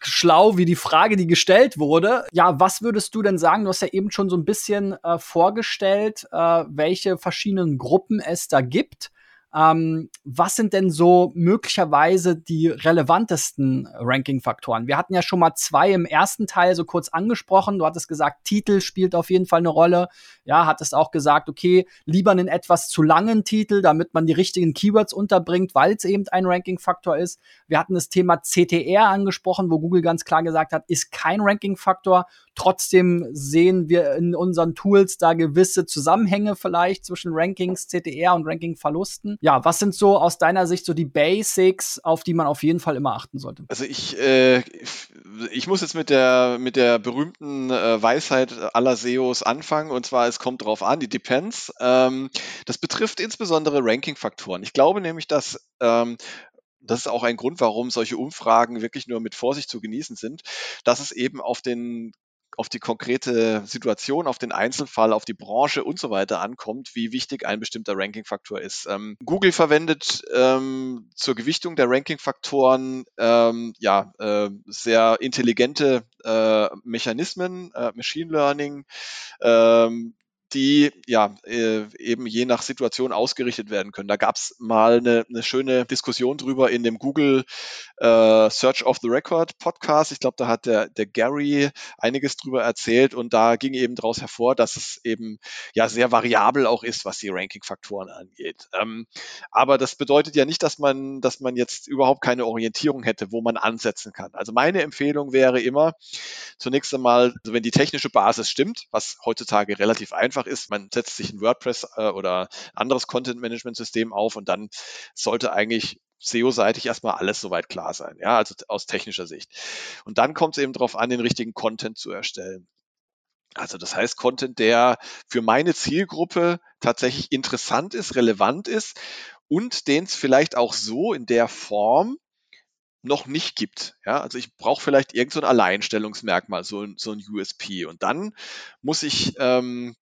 schlau wie die Frage, die gestellt wurde. Ja, was würdest du denn sagen? Du hast ja eben schon so ein bisschen äh, vorgestellt, äh, welche verschiedenen Gruppen es da gibt. Ähm, was sind denn so möglicherweise die relevantesten Ranking-Faktoren? Wir hatten ja schon mal zwei im ersten Teil so kurz angesprochen. Du hattest gesagt, Titel spielt auf jeden Fall eine Rolle. Ja, hattest auch gesagt, okay, lieber einen etwas zu langen Titel, damit man die richtigen Keywords unterbringt, weil es eben ein Ranking-Faktor ist. Wir hatten das Thema CTR angesprochen, wo Google ganz klar gesagt hat, ist kein Ranking-Faktor. Trotzdem sehen wir in unseren Tools da gewisse Zusammenhänge vielleicht zwischen Rankings, CTR und Ranking-Verlusten. Ja, was sind so aus deiner Sicht so die Basics, auf die man auf jeden Fall immer achten sollte? Also ich, äh, ich muss jetzt mit der, mit der berühmten äh, Weisheit aller SEOs anfangen und zwar es kommt drauf an, die Depends. Ähm, das betrifft insbesondere Ranking-Faktoren. Ich glaube nämlich, dass ähm, das ist auch ein Grund, warum solche Umfragen wirklich nur mit Vorsicht zu genießen sind, dass es eben auf den auf die konkrete Situation, auf den Einzelfall, auf die Branche und so weiter ankommt, wie wichtig ein bestimmter Ranking-Faktor ist. Ähm, Google verwendet ähm, zur Gewichtung der Ranking-Faktoren ähm, ja, äh, sehr intelligente äh, Mechanismen, äh, Machine Learning, ähm, die ja äh, eben je nach Situation ausgerichtet werden können. Da gab es mal eine, eine schöne Diskussion drüber in dem Google äh, Search of the Record Podcast. Ich glaube, da hat der, der Gary einiges drüber erzählt und da ging eben daraus hervor, dass es eben ja sehr variabel auch ist, was die Ranking-Faktoren angeht. Ähm, aber das bedeutet ja nicht, dass man, dass man jetzt überhaupt keine Orientierung hätte, wo man ansetzen kann. Also meine Empfehlung wäre immer zunächst einmal, also wenn die technische Basis stimmt, was heutzutage relativ einfach einfach ist, man setzt sich ein WordPress äh, oder anderes Content-Management-System auf und dann sollte eigentlich SEO-seitig erstmal alles soweit klar sein, ja, also aus technischer Sicht. Und dann kommt es eben darauf an, den richtigen Content zu erstellen. Also das heißt Content, der für meine Zielgruppe tatsächlich interessant ist, relevant ist und den es vielleicht auch so in der Form noch nicht gibt. Ja, also ich brauche vielleicht irgendein so Alleinstellungsmerkmal, so ein, so ein USP. Und dann muss ich ähm,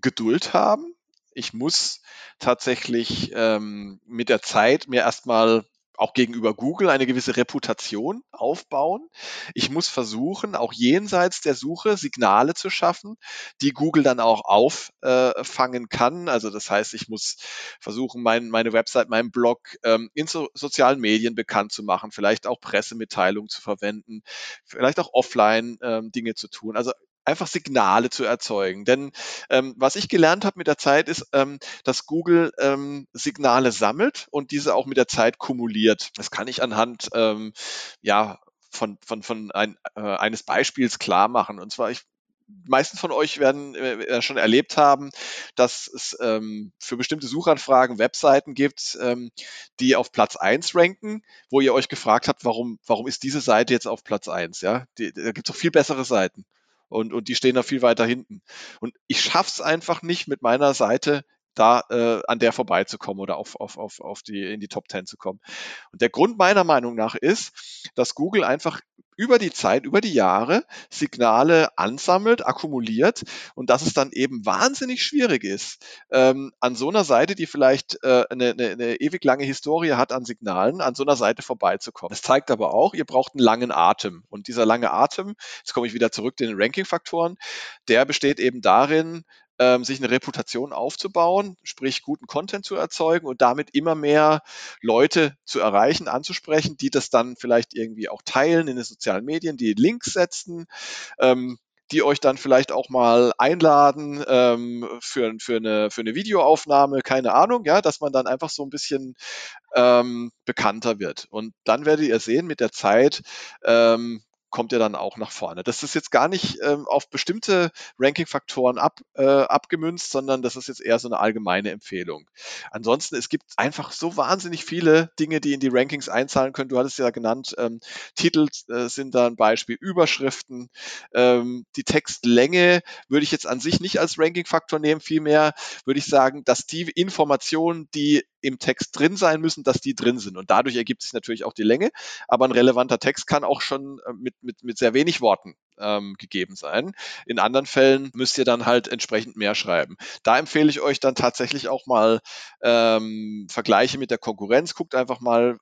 Geduld haben. Ich muss tatsächlich ähm, mit der Zeit mir erstmal auch gegenüber Google eine gewisse Reputation aufbauen. Ich muss versuchen, auch jenseits der Suche Signale zu schaffen, die Google dann auch auffangen kann. Also das heißt, ich muss versuchen, mein, meine Website, meinen Blog ähm, in so, sozialen Medien bekannt zu machen, vielleicht auch Pressemitteilungen zu verwenden, vielleicht auch offline ähm, Dinge zu tun. Also einfach Signale zu erzeugen. Denn ähm, was ich gelernt habe mit der Zeit ist, ähm, dass Google ähm, Signale sammelt und diese auch mit der Zeit kumuliert. Das kann ich anhand ähm, ja von, von, von ein, äh, eines Beispiels klar machen. Und zwar, ich meisten von euch werden äh, schon erlebt haben, dass es ähm, für bestimmte Suchanfragen Webseiten gibt, ähm, die auf Platz eins ranken, wo ihr euch gefragt habt, warum, warum ist diese Seite jetzt auf Platz eins? Ja, die, da gibt es doch viel bessere Seiten und, und die stehen da viel weiter hinten. Und ich schaff's einfach nicht mit meiner Seite da äh, an der vorbeizukommen oder auf, auf, auf, auf die, in die Top 10 zu kommen. Und der Grund meiner Meinung nach ist, dass Google einfach über die Zeit, über die Jahre Signale ansammelt, akkumuliert und dass es dann eben wahnsinnig schwierig ist, ähm, an so einer Seite, die vielleicht äh, eine, eine, eine ewig lange Historie hat an Signalen, an so einer Seite vorbeizukommen. Das zeigt aber auch, ihr braucht einen langen Atem. Und dieser lange Atem, jetzt komme ich wieder zurück zu den Ranking-Faktoren, der besteht eben darin, ähm, sich eine Reputation aufzubauen, sprich guten Content zu erzeugen und damit immer mehr Leute zu erreichen, anzusprechen, die das dann vielleicht irgendwie auch teilen in den sozialen Medien, die Links setzen, ähm, die euch dann vielleicht auch mal einladen ähm, für, für, eine, für eine Videoaufnahme, keine Ahnung, ja, dass man dann einfach so ein bisschen ähm, bekannter wird. Und dann werdet ihr sehen mit der Zeit, ähm, kommt er dann auch nach vorne. Das ist jetzt gar nicht ähm, auf bestimmte Ranking-Faktoren ab, äh, abgemünzt, sondern das ist jetzt eher so eine allgemeine Empfehlung. Ansonsten, es gibt einfach so wahnsinnig viele Dinge, die in die Rankings einzahlen können. Du hattest ja genannt, ähm, Titel äh, sind da ein Beispiel, Überschriften, ähm, die Textlänge würde ich jetzt an sich nicht als Ranking-Faktor nehmen, vielmehr würde ich sagen, dass die Informationen, die im Text drin sein müssen, dass die drin sind. Und dadurch ergibt sich natürlich auch die Länge. Aber ein relevanter Text kann auch schon äh, mit, mit, mit sehr wenig Worten ähm, gegeben sein. In anderen Fällen müsst ihr dann halt entsprechend mehr schreiben. Da empfehle ich euch dann tatsächlich auch mal ähm, Vergleiche mit der Konkurrenz. Guckt einfach mal,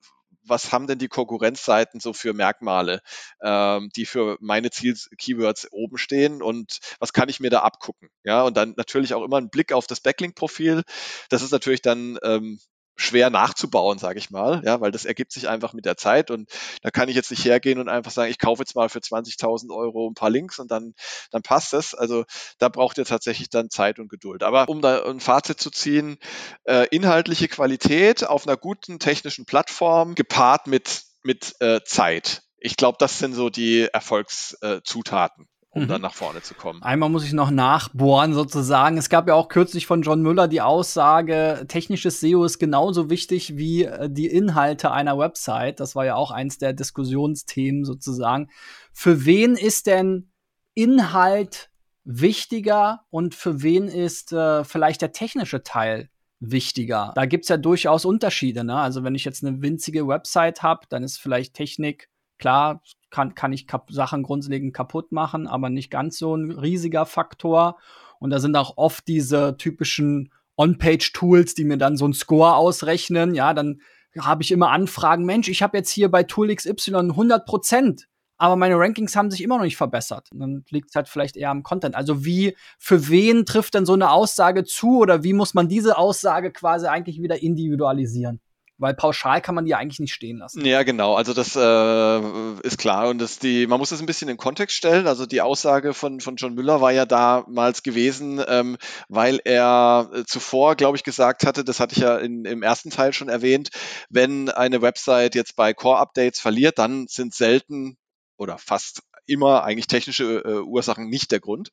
was haben denn die Konkurrenzseiten so für Merkmale, ähm, die für meine Ziel-Keywords oben stehen und was kann ich mir da abgucken? Ja, und dann natürlich auch immer ein Blick auf das Backlink-Profil. Das ist natürlich dann ähm, schwer nachzubauen, sage ich mal, ja, weil das ergibt sich einfach mit der Zeit und da kann ich jetzt nicht hergehen und einfach sagen, ich kaufe jetzt mal für 20.000 Euro ein paar Links und dann, dann passt das. Also da braucht ihr tatsächlich dann Zeit und Geduld. Aber um da ein Fazit zu ziehen, äh, inhaltliche Qualität auf einer guten technischen Plattform gepaart mit, mit äh, Zeit. Ich glaube, das sind so die Erfolgszutaten um mhm. dann nach vorne zu kommen. Einmal muss ich noch nachbohren sozusagen. Es gab ja auch kürzlich von John Müller die Aussage, technisches SEO ist genauso wichtig wie äh, die Inhalte einer Website. Das war ja auch eins der Diskussionsthemen sozusagen. Für wen ist denn Inhalt wichtiger und für wen ist äh, vielleicht der technische Teil wichtiger? Da gibt's ja durchaus Unterschiede. Ne? Also wenn ich jetzt eine winzige Website habe, dann ist vielleicht Technik Klar kann, kann ich Sachen grundlegend kaputt machen, aber nicht ganz so ein riesiger Faktor. Und da sind auch oft diese typischen On-Page-Tools, die mir dann so einen Score ausrechnen. Ja, dann habe ich immer Anfragen, Mensch, ich habe jetzt hier bei Tool XY 100 Prozent, aber meine Rankings haben sich immer noch nicht verbessert. Und dann liegt es halt vielleicht eher am Content. Also wie, für wen trifft denn so eine Aussage zu oder wie muss man diese Aussage quasi eigentlich wieder individualisieren? Weil pauschal kann man die eigentlich nicht stehen lassen. Ja, genau. Also das äh, ist klar und das die, man muss das ein bisschen in Kontext stellen. Also die Aussage von von John Müller war ja damals gewesen, ähm, weil er äh, zuvor, glaube ich, gesagt hatte, das hatte ich ja in, im ersten Teil schon erwähnt, wenn eine Website jetzt bei Core Updates verliert, dann sind selten oder fast immer eigentlich technische äh, Ursachen nicht der Grund.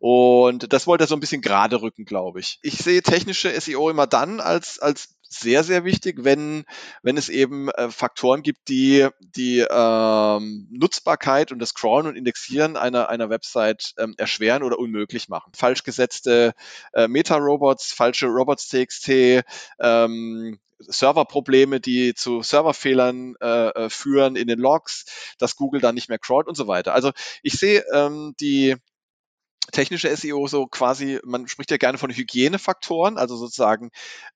Und das wollte er so ein bisschen gerade rücken, glaube ich. Ich sehe technische SEO immer dann als, als sehr, sehr wichtig, wenn, wenn es eben äh, Faktoren gibt, die die ähm, Nutzbarkeit und das Crawlen und Indexieren einer, einer Website ähm, erschweren oder unmöglich machen. Falsch gesetzte äh, Meta-Robots, falsche Robots.txt, ähm, Serverprobleme, die zu Serverfehlern äh, äh, führen in den Logs, dass Google dann nicht mehr crawlt und so weiter. Also ich sehe ähm, die technische SEO so quasi, man spricht ja gerne von Hygienefaktoren, also sozusagen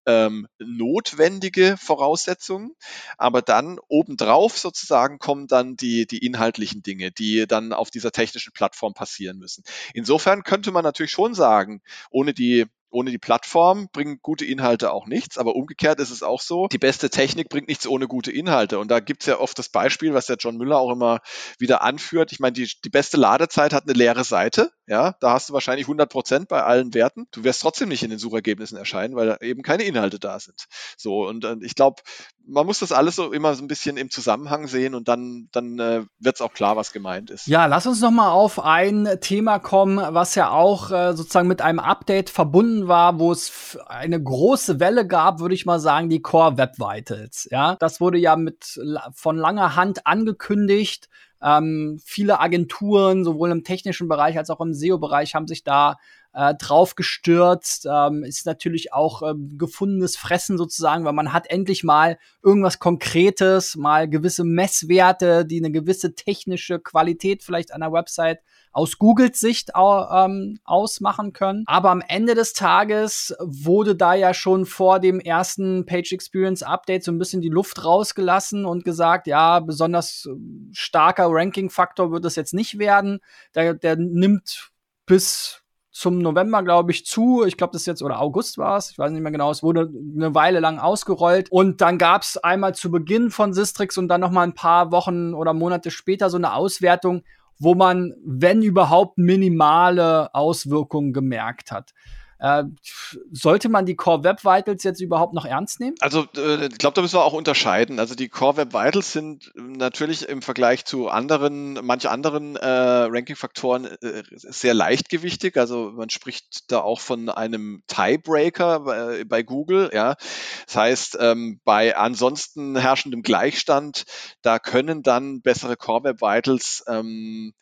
ähm, notwendige Voraussetzungen, aber dann obendrauf sozusagen kommen dann die, die inhaltlichen Dinge, die dann auf dieser technischen Plattform passieren müssen. Insofern könnte man natürlich schon sagen, ohne die ohne die Plattform bringen gute Inhalte auch nichts, aber umgekehrt ist es auch so, die beste Technik bringt nichts ohne gute Inhalte. Und da gibt es ja oft das Beispiel, was der John Müller auch immer wieder anführt. Ich meine, die, die beste Ladezeit hat eine leere Seite. Ja, da hast du wahrscheinlich 100 Prozent bei allen Werten. Du wirst trotzdem nicht in den Suchergebnissen erscheinen, weil eben keine Inhalte da sind. So, und äh, ich glaube, man muss das alles so immer so ein bisschen im Zusammenhang sehen und dann, dann äh, wird es auch klar, was gemeint ist. Ja, lass uns noch mal auf ein Thema kommen, was ja auch äh, sozusagen mit einem Update verbunden war, wo es eine große Welle gab, würde ich mal sagen, die Core Web Vitals. Ja, das wurde ja mit von langer Hand angekündigt. Ähm, viele Agenturen, sowohl im technischen Bereich als auch im SEO-Bereich, haben sich da äh, drauf gestürzt. Ähm, ist natürlich auch ähm, gefundenes Fressen sozusagen, weil man hat endlich mal irgendwas Konkretes, mal gewisse Messwerte, die eine gewisse technische Qualität vielleicht einer Website aus Googles Sicht ähm, ausmachen können. Aber am Ende des Tages wurde da ja schon vor dem ersten Page Experience Update so ein bisschen die Luft rausgelassen und gesagt, ja, besonders äh, starker Ranking-Faktor wird es jetzt nicht werden. Der, der nimmt bis zum November, glaube ich, zu. Ich glaube, das ist jetzt, oder August war es, ich weiß nicht mehr genau, es wurde eine Weile lang ausgerollt. Und dann gab es einmal zu Beginn von Sistrix und dann noch mal ein paar Wochen oder Monate später so eine Auswertung, wo man, wenn überhaupt, minimale Auswirkungen gemerkt hat. Äh, sollte man die Core Web Vitals jetzt überhaupt noch ernst nehmen? Also äh, ich glaube, da müssen wir auch unterscheiden. Also die Core Web Vitals sind natürlich im Vergleich zu anderen, manche anderen äh, Ranking-Faktoren äh, sehr leichtgewichtig. Also man spricht da auch von einem Tiebreaker bei, bei Google. Ja, das heißt ähm, bei ansonsten herrschendem Gleichstand, da können dann bessere Core Web Vitals ähm,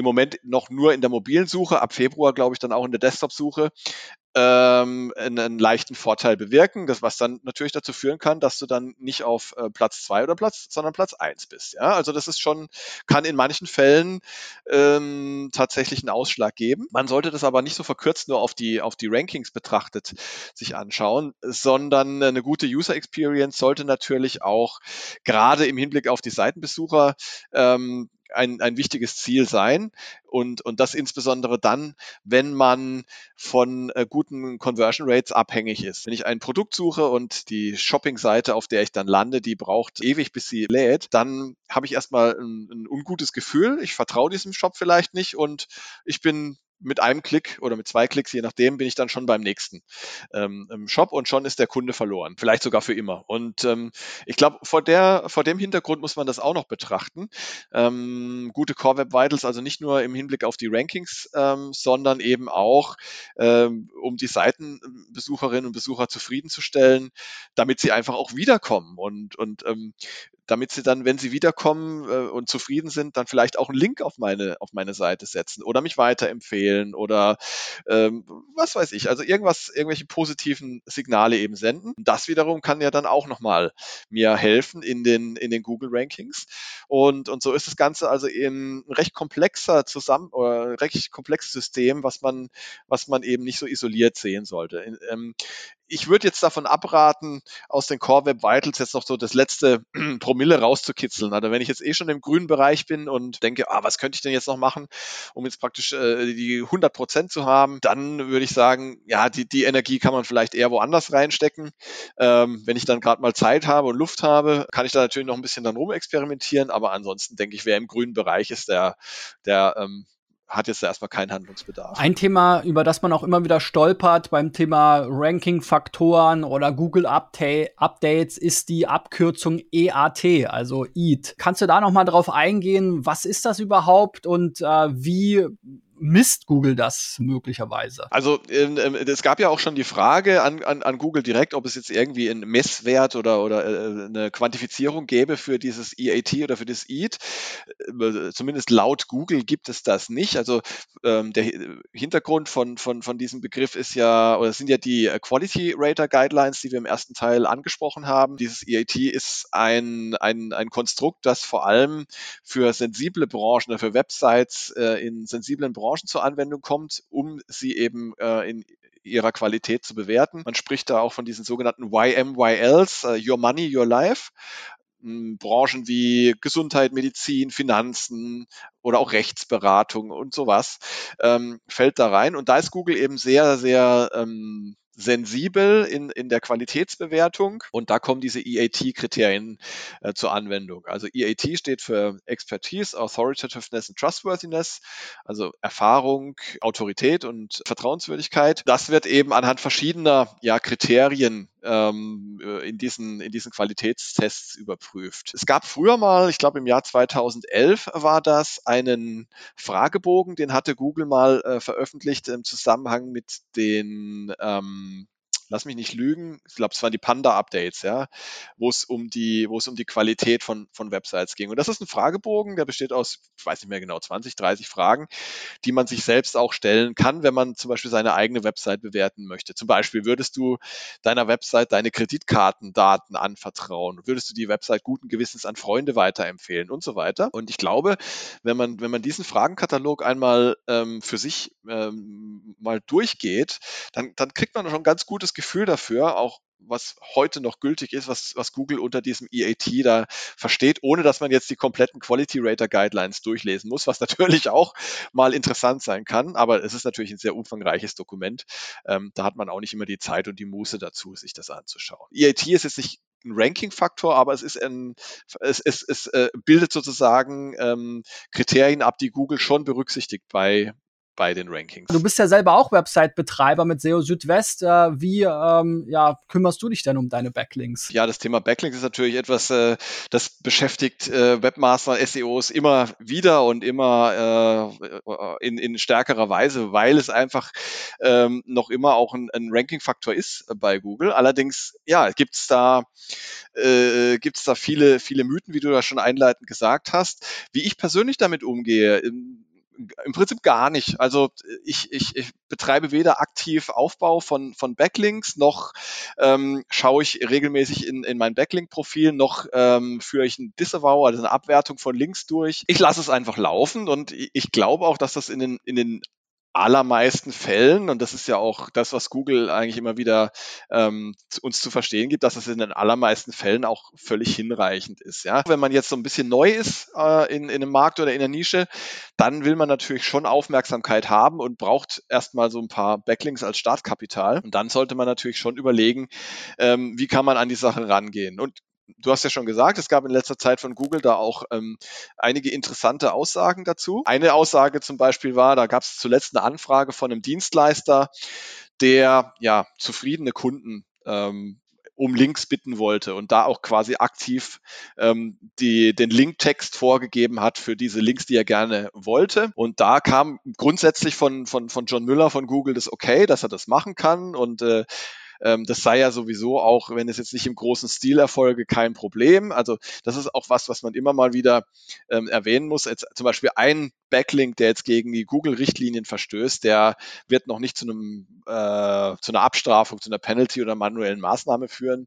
im Moment noch nur in der mobilen Suche, ab Februar glaube ich dann auch in der Desktop-Suche, ähm, einen, leichten Vorteil bewirken, das, was dann natürlich dazu führen kann, dass du dann nicht auf äh, Platz zwei oder Platz, sondern Platz eins bist. Ja? Also das ist schon, kann in manchen Fällen ähm, tatsächlich einen Ausschlag geben. Man sollte das aber nicht so verkürzt nur auf die, auf die Rankings betrachtet sich anschauen, sondern eine gute User Experience sollte natürlich auch gerade im Hinblick auf die Seitenbesucher ähm, ein, ein wichtiges Ziel sein. Und, und das insbesondere dann, wenn man von äh, guten Conversion Rates abhängig ist. Wenn ich ein Produkt suche und die Shopping-Seite, auf der ich dann lande, die braucht ewig, bis sie lädt, dann habe ich erstmal ein, ein ungutes Gefühl. Ich vertraue diesem Shop vielleicht nicht und ich bin mit einem Klick oder mit zwei Klicks, je nachdem, bin ich dann schon beim nächsten ähm, Shop und schon ist der Kunde verloren. Vielleicht sogar für immer. Und ähm, ich glaube, vor, vor dem Hintergrund muss man das auch noch betrachten. Ähm, gute Core Web Vitals, also nicht nur im Hinblick auf die Rankings, ähm, sondern eben auch, ähm, um die Seitenbesucherinnen und Besucher zufriedenzustellen, damit sie einfach auch wiederkommen. Und, und ähm, damit sie dann, wenn sie wiederkommen äh, und zufrieden sind, dann vielleicht auch einen Link auf meine, auf meine Seite setzen oder mich weiterempfehlen oder ähm, was weiß ich. Also irgendwas, irgendwelche positiven Signale eben senden. Das wiederum kann ja dann auch nochmal mir helfen in den, in den Google Rankings. Und, und so ist das Ganze also eben ein recht komplexer zusammen oder recht komplexes System, was man, was man eben nicht so isoliert sehen sollte. Ähm, ich würde jetzt davon abraten, aus den Core Web Vitals jetzt noch so das letzte Promille rauszukitzeln. Also wenn ich jetzt eh schon im grünen Bereich bin und denke, ah, was könnte ich denn jetzt noch machen, um jetzt praktisch äh, die 100 Prozent zu haben, dann würde ich sagen, ja, die, die Energie kann man vielleicht eher woanders reinstecken. Ähm, wenn ich dann gerade mal Zeit habe und Luft habe, kann ich da natürlich noch ein bisschen dann rumexperimentieren, aber ansonsten denke ich, wer im grünen Bereich ist, der, der ähm, hat jetzt erstmal keinen Handlungsbedarf. Ein Thema, über das man auch immer wieder stolpert beim Thema Ranking-Faktoren oder Google Update Updates, ist die Abkürzung EAT, also EAT. Kannst du da noch mal drauf eingehen? Was ist das überhaupt und äh, wie misst Google das möglicherweise? Also ähm, ähm, es gab ja auch schon die Frage an, an, an Google direkt, ob es jetzt irgendwie einen Messwert oder, oder äh, eine Quantifizierung gäbe für dieses EAT oder für das EAT. Äh, zumindest laut Google gibt es das nicht. Also ähm, der Hintergrund von, von, von diesem Begriff ist ja, oder sind ja die Quality Rater Guidelines, die wir im ersten Teil angesprochen haben. Dieses EAT ist ein, ein, ein Konstrukt, das vor allem für sensible Branchen oder für Websites äh, in sensiblen Branchen zur Anwendung kommt, um sie eben äh, in ihrer Qualität zu bewerten. Man spricht da auch von diesen sogenannten YMYLs, uh, Your Money, Your Life. Hm, Branchen wie Gesundheit, Medizin, Finanzen oder auch Rechtsberatung und sowas ähm, fällt da rein. Und da ist Google eben sehr, sehr ähm, sensibel in, in der Qualitätsbewertung und da kommen diese EAT-Kriterien äh, zur Anwendung. Also EAT steht für Expertise, Authoritativeness und Trustworthiness, also Erfahrung, Autorität und Vertrauenswürdigkeit. Das wird eben anhand verschiedener ja, Kriterien in, diesen, in diesen Qualitätstests überprüft. Es gab früher mal, ich glaube im Jahr 2011 war das, einen Fragebogen, den hatte Google mal äh, veröffentlicht im Zusammenhang mit den ähm, lass mich nicht lügen, ich glaube, es waren die Panda-Updates, ja, wo es um die, wo es um die Qualität von, von Websites ging. Und das ist ein Fragebogen, der besteht aus, ich weiß nicht mehr genau, 20, 30 Fragen, die man sich selbst auch stellen kann, wenn man zum Beispiel seine eigene Website bewerten möchte. Zum Beispiel, würdest du deiner Website deine Kreditkartendaten anvertrauen? Würdest du die Website guten Gewissens an Freunde weiterempfehlen und so weiter? Und ich glaube, wenn man, wenn man diesen Fragenkatalog einmal ähm, für sich ähm, mal durchgeht, dann, dann kriegt man schon ein ganz gutes Gefühl dafür, auch was heute noch gültig ist, was, was Google unter diesem EAT da versteht, ohne dass man jetzt die kompletten Quality Rater Guidelines durchlesen muss, was natürlich auch mal interessant sein kann. Aber es ist natürlich ein sehr umfangreiches Dokument. Ähm, da hat man auch nicht immer die Zeit und die Muße dazu, sich das anzuschauen. EAT ist jetzt nicht ein Ranking-Faktor, aber es ist ein, es, es, es äh, bildet sozusagen ähm, Kriterien ab, die Google schon berücksichtigt bei, bei den Rankings. Du bist ja selber auch Website-Betreiber mit SEO Südwest. Äh, wie ähm, ja, kümmerst du dich denn um deine Backlinks? Ja, das Thema Backlinks ist natürlich etwas, äh, das beschäftigt äh, Webmaster, SEOs immer wieder und immer äh, in, in stärkerer Weise, weil es einfach ähm, noch immer auch ein, ein Ranking-Faktor ist bei Google. Allerdings, ja, gibt es da äh, gibt es da viele, viele Mythen, wie du da schon einleitend gesagt hast. Wie ich persönlich damit umgehe, im Prinzip gar nicht. Also ich, ich, ich betreibe weder aktiv Aufbau von, von Backlinks, noch ähm, schaue ich regelmäßig in, in mein Backlink-Profil, noch ähm, führe ich ein Disavow, also eine Abwertung von Links durch. Ich lasse es einfach laufen und ich, ich glaube auch, dass das in den, in den allermeisten Fällen, und das ist ja auch das, was Google eigentlich immer wieder ähm, uns zu verstehen gibt, dass es in den allermeisten Fällen auch völlig hinreichend ist. Ja? Wenn man jetzt so ein bisschen neu ist äh, in, in einem Markt oder in der Nische, dann will man natürlich schon Aufmerksamkeit haben und braucht erstmal so ein paar Backlinks als Startkapital. Und dann sollte man natürlich schon überlegen, ähm, wie kann man an die Sache rangehen. Und du hast ja schon gesagt, es gab in letzter Zeit von Google da auch ähm, einige interessante Aussagen dazu. Eine Aussage zum Beispiel war, da gab es zuletzt eine Anfrage von einem Dienstleister, der ja zufriedene Kunden ähm, um Links bitten wollte und da auch quasi aktiv ähm, die, den Linktext vorgegeben hat für diese Links, die er gerne wollte. Und da kam grundsätzlich von, von, von John Müller von Google das okay, dass er das machen kann und äh, ähm, das sei ja sowieso auch, wenn es jetzt nicht im großen Stil erfolge, kein Problem. Also das ist auch was, was man immer mal wieder ähm, erwähnen muss. Jetzt zum Beispiel ein Backlink, der jetzt gegen die Google-Richtlinien verstößt, der wird noch nicht zu einem äh, zu einer Abstrafung, zu einer Penalty oder manuellen Maßnahme führen,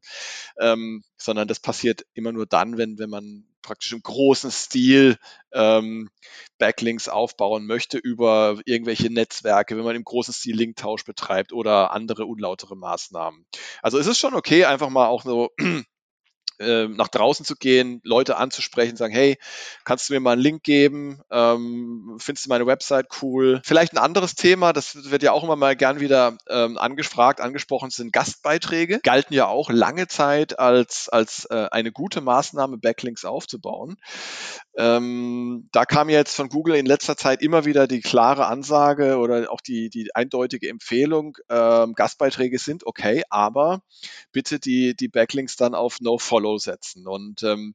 ähm, sondern das passiert immer nur dann, wenn wenn man praktisch im großen Stil ähm, Backlinks aufbauen möchte über irgendwelche Netzwerke, wenn man im großen Stil Linktausch betreibt oder andere unlautere Maßnahmen. Also es ist schon okay, einfach mal auch so ähm, nach draußen zu gehen, Leute anzusprechen, sagen, hey, kannst du mir mal einen Link geben? Ähm, findest du meine Website cool? Vielleicht ein anderes Thema, das wird ja auch immer mal gern wieder ähm, angefragt, angesprochen, sind Gastbeiträge. Galten ja auch lange Zeit als, als äh, eine gute Maßnahme, Backlinks aufzubauen. Ähm, da kam jetzt von Google in letzter Zeit immer wieder die klare Ansage oder auch die, die eindeutige Empfehlung, ähm, Gastbeiträge sind okay, aber bitte die, die Backlinks dann auf No-Follow setzen. Und ähm,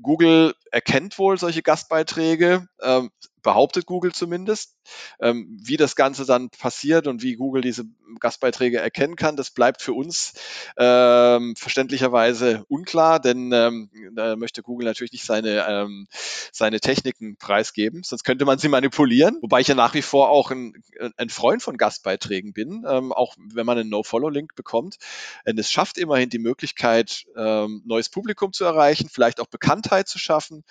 Google erkennt wohl solche Gastbeiträge, ähm, behauptet Google zumindest. Ähm, wie das Ganze dann passiert und wie Google diese Gastbeiträge erkennen kann, das bleibt für uns ähm, verständlicherweise unklar, denn ähm, da möchte Google natürlich nicht seine, ähm, seine Techniken preisgeben, sonst könnte man sie manipulieren. Wobei ich ja nach wie vor auch ein, ein Freund von Gastbeiträgen bin, ähm, auch wenn man einen No-Follow-Link bekommt. Denn es schafft immerhin die Möglichkeit, ähm, neues Publikum zu erreichen, vielleicht auch Bekanntheit zu schaffen.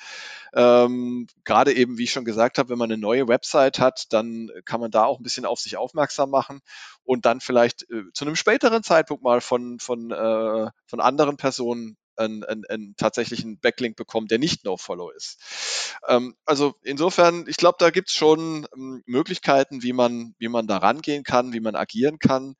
Ähm, Gerade eben, wie ich schon gesagt habe, wenn man eine neue Website hat, dann kann man da auch ein bisschen auf sich aufmerksam machen und dann vielleicht äh, zu einem späteren Zeitpunkt mal von, von, äh, von anderen Personen einen, einen, einen tatsächlichen Backlink bekommen, der nicht No-Follow ist. Ähm, also insofern, ich glaube, da gibt es schon ähm, Möglichkeiten, wie man, wie man da rangehen kann, wie man agieren kann.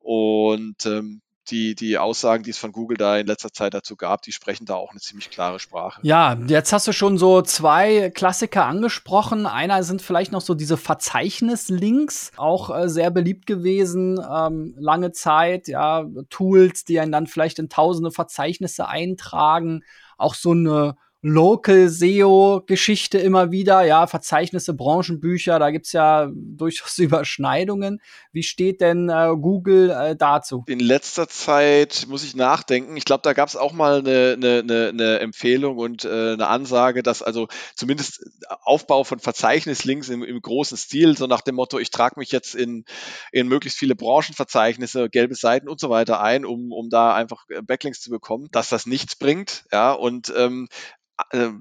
Und ähm, die, die Aussagen, die es von Google da in letzter Zeit dazu gab, die sprechen da auch eine ziemlich klare Sprache. Ja, jetzt hast du schon so zwei Klassiker angesprochen. Einer sind vielleicht noch so diese Verzeichnislinks, auch äh, sehr beliebt gewesen, ähm, lange Zeit, ja, Tools, die einen dann vielleicht in tausende Verzeichnisse eintragen. Auch so eine Local SEO-Geschichte immer wieder, ja, Verzeichnisse, Branchenbücher, da gibt's ja durchaus Überschneidungen. Wie steht denn äh, Google äh, dazu? In letzter Zeit muss ich nachdenken. Ich glaube, da gab's auch mal eine, eine, eine Empfehlung und äh, eine Ansage, dass also zumindest Aufbau von Verzeichnislinks im, im großen Stil, so nach dem Motto, ich trage mich jetzt in, in möglichst viele Branchenverzeichnisse, gelbe Seiten und so weiter ein, um, um da einfach Backlinks zu bekommen, dass das nichts bringt. Ja, und ähm, äh,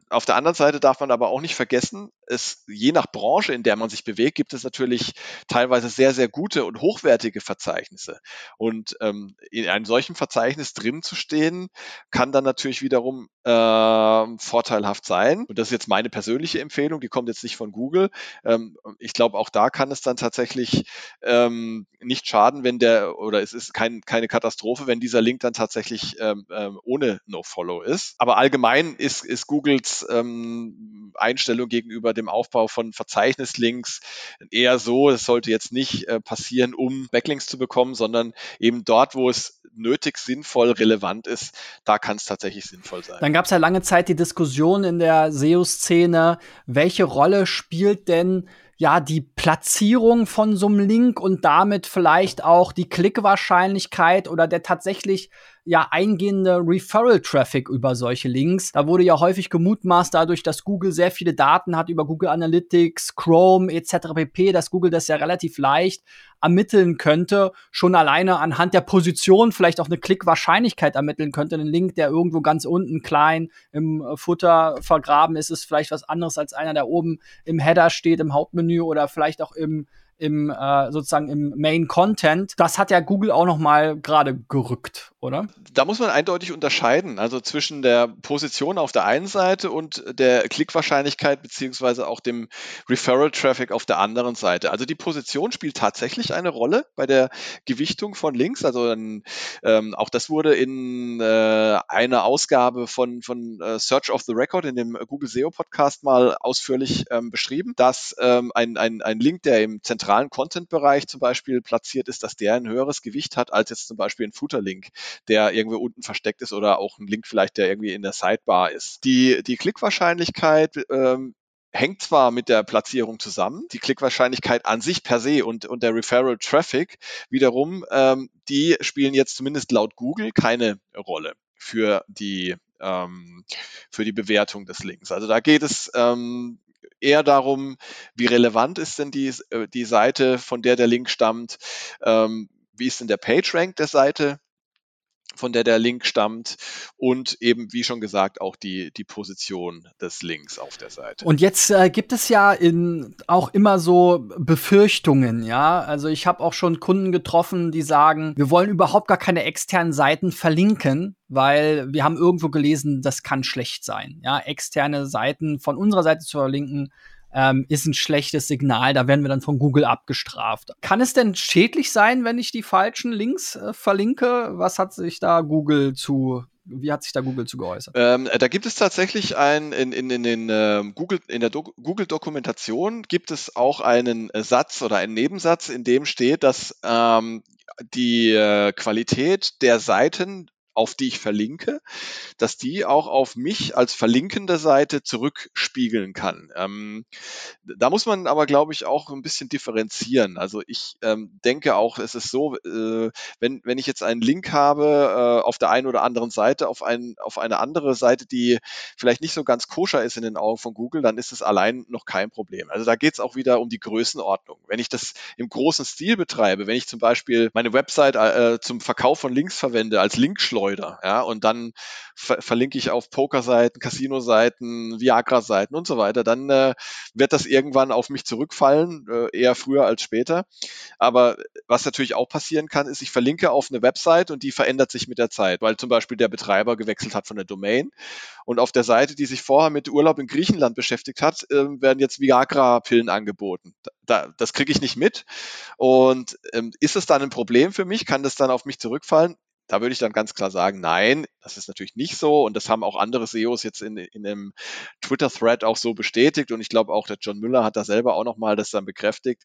auf der anderen Seite darf man aber auch nicht vergessen, es, je nach Branche, in der man sich bewegt, gibt es natürlich teilweise sehr, sehr gute und hochwertige Verzeichnisse. Und ähm, in einem solchen Verzeichnis drin zu stehen, kann dann natürlich wiederum äh, vorteilhaft sein. Und das ist jetzt meine persönliche Empfehlung, die kommt jetzt nicht von Google. Ähm, ich glaube, auch da kann es dann tatsächlich ähm, nicht schaden, wenn der, oder es ist kein, keine Katastrophe, wenn dieser Link dann tatsächlich ähm, ähm ohne No-Follow ist. Aber allgemein ist, ist Googles ähm, Einstellung gegenüber dem Aufbau von Verzeichnislinks eher so, es sollte jetzt nicht äh, passieren, um Backlinks zu bekommen, sondern eben dort, wo es nötig, sinnvoll, relevant ist, da kann es tatsächlich sinnvoll sein. Dann gab es ja lange Zeit die Diskussion in der SEO-Szene, welche Rolle spielt denn ja, die Platzierung von so einem Link und damit vielleicht auch die Klickwahrscheinlichkeit oder der tatsächlich ja eingehende Referral-Traffic über solche Links. Da wurde ja häufig gemutmaßt dadurch, dass Google sehr viele Daten hat über Google Analytics, Chrome etc. pp, dass Google das ja relativ leicht ermitteln könnte, schon alleine anhand der Position vielleicht auch eine Klickwahrscheinlichkeit ermitteln könnte. Ein Link, der irgendwo ganz unten klein im Futter vergraben ist, ist vielleicht was anderes als einer, der oben im Header steht, im Hauptmenü oder vielleicht auch im im äh, sozusagen im Main Content. Das hat ja Google auch noch mal gerade gerückt, oder? Da muss man eindeutig unterscheiden, also zwischen der Position auf der einen Seite und der Klickwahrscheinlichkeit beziehungsweise auch dem Referral Traffic auf der anderen Seite. Also die Position spielt tatsächlich eine Rolle bei der Gewichtung von Links. Also ähm, auch das wurde in äh, einer Ausgabe von von äh, Search of the Record in dem Google SEO Podcast mal ausführlich ähm, beschrieben, dass ähm, ein, ein, ein Link, der im zentralen Content-Bereich zum Beispiel platziert ist, dass der ein höheres Gewicht hat als jetzt zum Beispiel ein Footer-Link, der irgendwo unten versteckt ist oder auch ein Link vielleicht, der irgendwie in der Sidebar ist. Die, die Klickwahrscheinlichkeit ähm, hängt zwar mit der Platzierung zusammen, die Klickwahrscheinlichkeit an sich per se und, und der Referral Traffic wiederum, ähm, die spielen jetzt zumindest laut Google keine Rolle für die ähm, für die Bewertung des Links. Also da geht es ähm, eher darum, wie relevant ist denn die, äh, die Seite, von der der Link stammt, ähm, wie ist denn der PageRank der Seite, von der der Link stammt und eben, wie schon gesagt, auch die, die Position des Links auf der Seite. Und jetzt äh, gibt es ja in, auch immer so Befürchtungen, ja. Also ich habe auch schon Kunden getroffen, die sagen, wir wollen überhaupt gar keine externen Seiten verlinken, weil wir haben irgendwo gelesen, das kann schlecht sein. Ja, externe Seiten von unserer Seite zu verlinken, ähm, ist ein schlechtes Signal. Da werden wir dann von Google abgestraft. Kann es denn schädlich sein, wenn ich die falschen Links äh, verlinke? Was hat sich da Google zu wie hat sich da Google zu geäußert? Ähm, da gibt es tatsächlich ein in, in, in, den, äh, Google, in der Do Google-Dokumentation gibt es auch einen Satz oder einen Nebensatz, in dem steht, dass ähm, die äh, Qualität der Seiten auf die ich verlinke, dass die auch auf mich als verlinkende Seite zurückspiegeln kann. Ähm, da muss man aber, glaube ich, auch ein bisschen differenzieren. Also ich ähm, denke auch, es ist so, äh, wenn, wenn ich jetzt einen Link habe äh, auf der einen oder anderen Seite auf, ein, auf eine andere Seite, die vielleicht nicht so ganz koscher ist in den Augen von Google, dann ist es allein noch kein Problem. Also da geht es auch wieder um die Größenordnung. Wenn ich das im großen Stil betreibe, wenn ich zum Beispiel meine Website äh, zum Verkauf von Links verwende als Linkschleuder, ja, und dann ver verlinke ich auf Pokerseiten, Casino-Seiten, Viagra-Seiten und so weiter, dann äh, wird das irgendwann auf mich zurückfallen, äh, eher früher als später. Aber was natürlich auch passieren kann, ist, ich verlinke auf eine Website und die verändert sich mit der Zeit, weil zum Beispiel der Betreiber gewechselt hat von der Domain und auf der Seite, die sich vorher mit Urlaub in Griechenland beschäftigt hat, äh, werden jetzt Viagra-Pillen angeboten. Da, das kriege ich nicht mit. Und ähm, ist es dann ein Problem für mich? Kann das dann auf mich zurückfallen? Da würde ich dann ganz klar sagen, nein, das ist natürlich nicht so und das haben auch andere SEOs jetzt in, in einem Twitter-Thread auch so bestätigt und ich glaube auch der John Müller hat da selber auch nochmal das dann bekräftigt.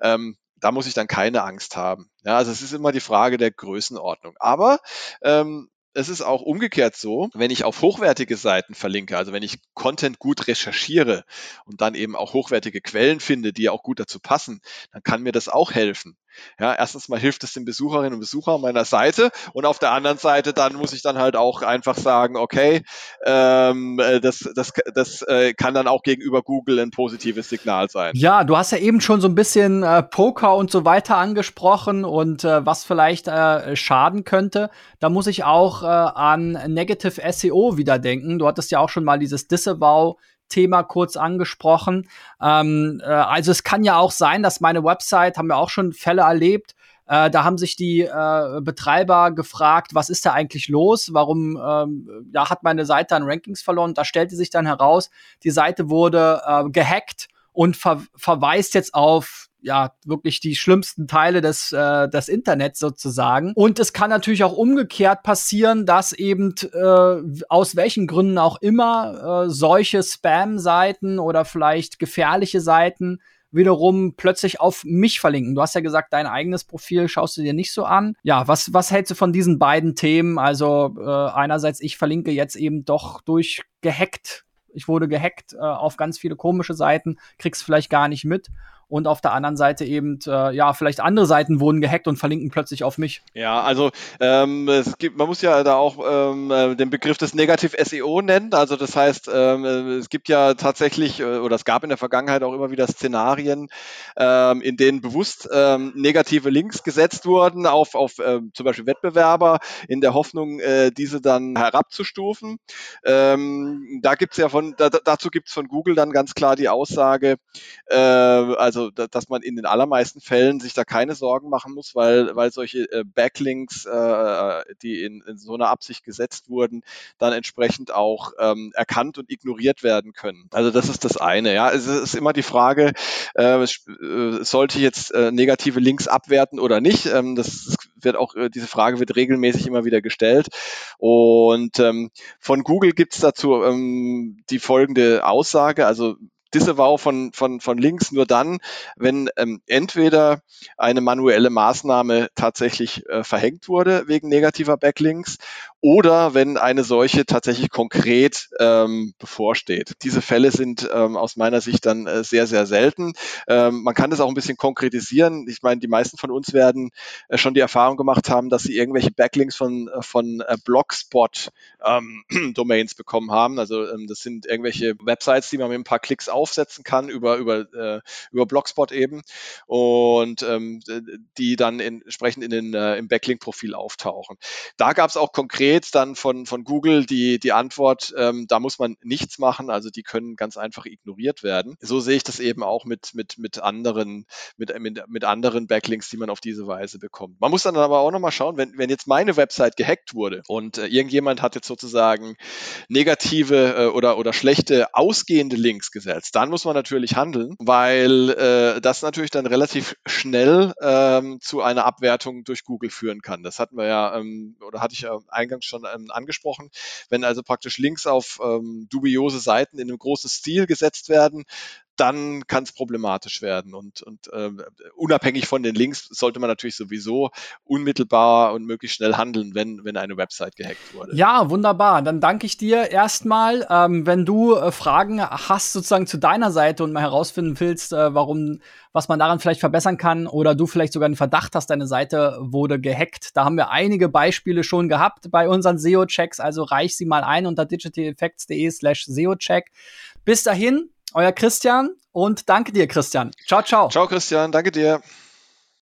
Ähm, da muss ich dann keine Angst haben. Ja, also es ist immer die Frage der Größenordnung. Aber ähm, es ist auch umgekehrt so, wenn ich auf hochwertige Seiten verlinke, also wenn ich Content gut recherchiere und dann eben auch hochwertige Quellen finde, die auch gut dazu passen, dann kann mir das auch helfen. Ja, erstens mal hilft es den Besucherinnen und Besuchern meiner Seite und auf der anderen Seite dann muss ich dann halt auch einfach sagen, okay, ähm, äh, das, das, das äh, kann dann auch gegenüber Google ein positives Signal sein. Ja, du hast ja eben schon so ein bisschen äh, Poker und so weiter angesprochen und äh, was vielleicht äh, schaden könnte. Da muss ich auch äh, an Negative SEO wieder denken. Du hattest ja auch schon mal dieses Disavow Thema kurz angesprochen. Ähm, äh, also es kann ja auch sein, dass meine Website, haben wir auch schon Fälle erlebt, äh, da haben sich die äh, Betreiber gefragt, was ist da eigentlich los? Warum ähm, ja, hat meine Seite an Rankings verloren? Da stellte sich dann heraus, die Seite wurde äh, gehackt und ver verweist jetzt auf ja wirklich die schlimmsten Teile des, äh, des Internets sozusagen. Und es kann natürlich auch umgekehrt passieren, dass eben äh, aus welchen Gründen auch immer äh, solche Spam-Seiten oder vielleicht gefährliche Seiten wiederum plötzlich auf mich verlinken. Du hast ja gesagt, dein eigenes Profil schaust du dir nicht so an. Ja, was, was hältst du von diesen beiden Themen? Also äh, einerseits, ich verlinke jetzt eben doch durch gehackt. Ich wurde gehackt äh, auf ganz viele komische Seiten, kriegst vielleicht gar nicht mit und auf der anderen Seite eben, äh, ja, vielleicht andere Seiten wurden gehackt und verlinken plötzlich auf mich. Ja, also ähm, es gibt, man muss ja da auch ähm, äh, den Begriff des Negativ SEO nennen. Also das heißt, ähm, äh, es gibt ja tatsächlich, äh, oder es gab in der Vergangenheit auch immer wieder Szenarien, ähm, in denen bewusst ähm, negative Links gesetzt wurden auf, auf ähm, zum Beispiel Wettbewerber, in der Hoffnung, äh, diese dann herabzustufen. Da gibt's ja von, da, dazu gibt's von Google dann ganz klar die Aussage, äh, also also dass man in den allermeisten Fällen sich da keine Sorgen machen muss, weil, weil solche äh, Backlinks, äh, die in, in so einer Absicht gesetzt wurden, dann entsprechend auch ähm, erkannt und ignoriert werden können. Also das ist das eine. Ja, es ist immer die Frage, äh, äh sollte jetzt äh, negative Links abwerten oder nicht. Ähm, das wird auch äh, diese Frage wird regelmäßig immer wieder gestellt. Und ähm, von Google gibt es dazu ähm, die folgende Aussage. Also Disavow von, von, von Links nur dann, wenn ähm, entweder eine manuelle Maßnahme tatsächlich äh, verhängt wurde wegen negativer Backlinks oder wenn eine solche tatsächlich konkret ähm, bevorsteht. Diese Fälle sind ähm, aus meiner Sicht dann äh, sehr, sehr selten. Ähm, man kann das auch ein bisschen konkretisieren. Ich meine, die meisten von uns werden äh, schon die Erfahrung gemacht haben, dass sie irgendwelche Backlinks von, äh, von äh, Blogspot-Domains ähm, bekommen haben. Also ähm, das sind irgendwelche Websites, die man mit ein paar Klicks aufsetzen kann über, über, äh, über Blogspot eben und ähm, die dann entsprechend in den, äh, im Backlink-Profil auftauchen. Da gab es auch konkret konkret dann von, von Google die, die Antwort, ähm, da muss man nichts machen, also die können ganz einfach ignoriert werden. So sehe ich das eben auch mit, mit, mit anderen, mit, mit, mit anderen Backlinks, die man auf diese Weise bekommt. Man muss dann aber auch nochmal schauen, wenn, wenn jetzt meine Website gehackt wurde und äh, irgendjemand hat jetzt sozusagen negative äh, oder, oder schlechte ausgehende Links gesetzt, dann muss man natürlich handeln, weil äh, das natürlich dann relativ schnell ähm, zu einer Abwertung durch Google führen kann. Das hatten wir ja, ähm, oder hatte ich ja eingangs eingangs schon ähm, angesprochen. Wenn also praktisch Links auf ähm, dubiose Seiten in einem großen Stil gesetzt werden, dann kann es problematisch werden. Und, und äh, unabhängig von den Links sollte man natürlich sowieso unmittelbar und möglichst schnell handeln, wenn, wenn eine Website gehackt wurde. Ja, wunderbar. Dann danke ich dir erstmal. Ähm, wenn du äh, Fragen hast sozusagen zu deiner Seite und mal herausfinden willst, äh, warum, was man daran vielleicht verbessern kann oder du vielleicht sogar einen Verdacht hast, deine Seite wurde gehackt. Da haben wir einige Beispiele schon gehabt bei unseren SEO-Checks. Also reich sie mal ein unter digitaleffects.de slash SEO-Check. Bis dahin, euer Christian und danke dir, Christian. Ciao, ciao. Ciao, Christian. Danke dir.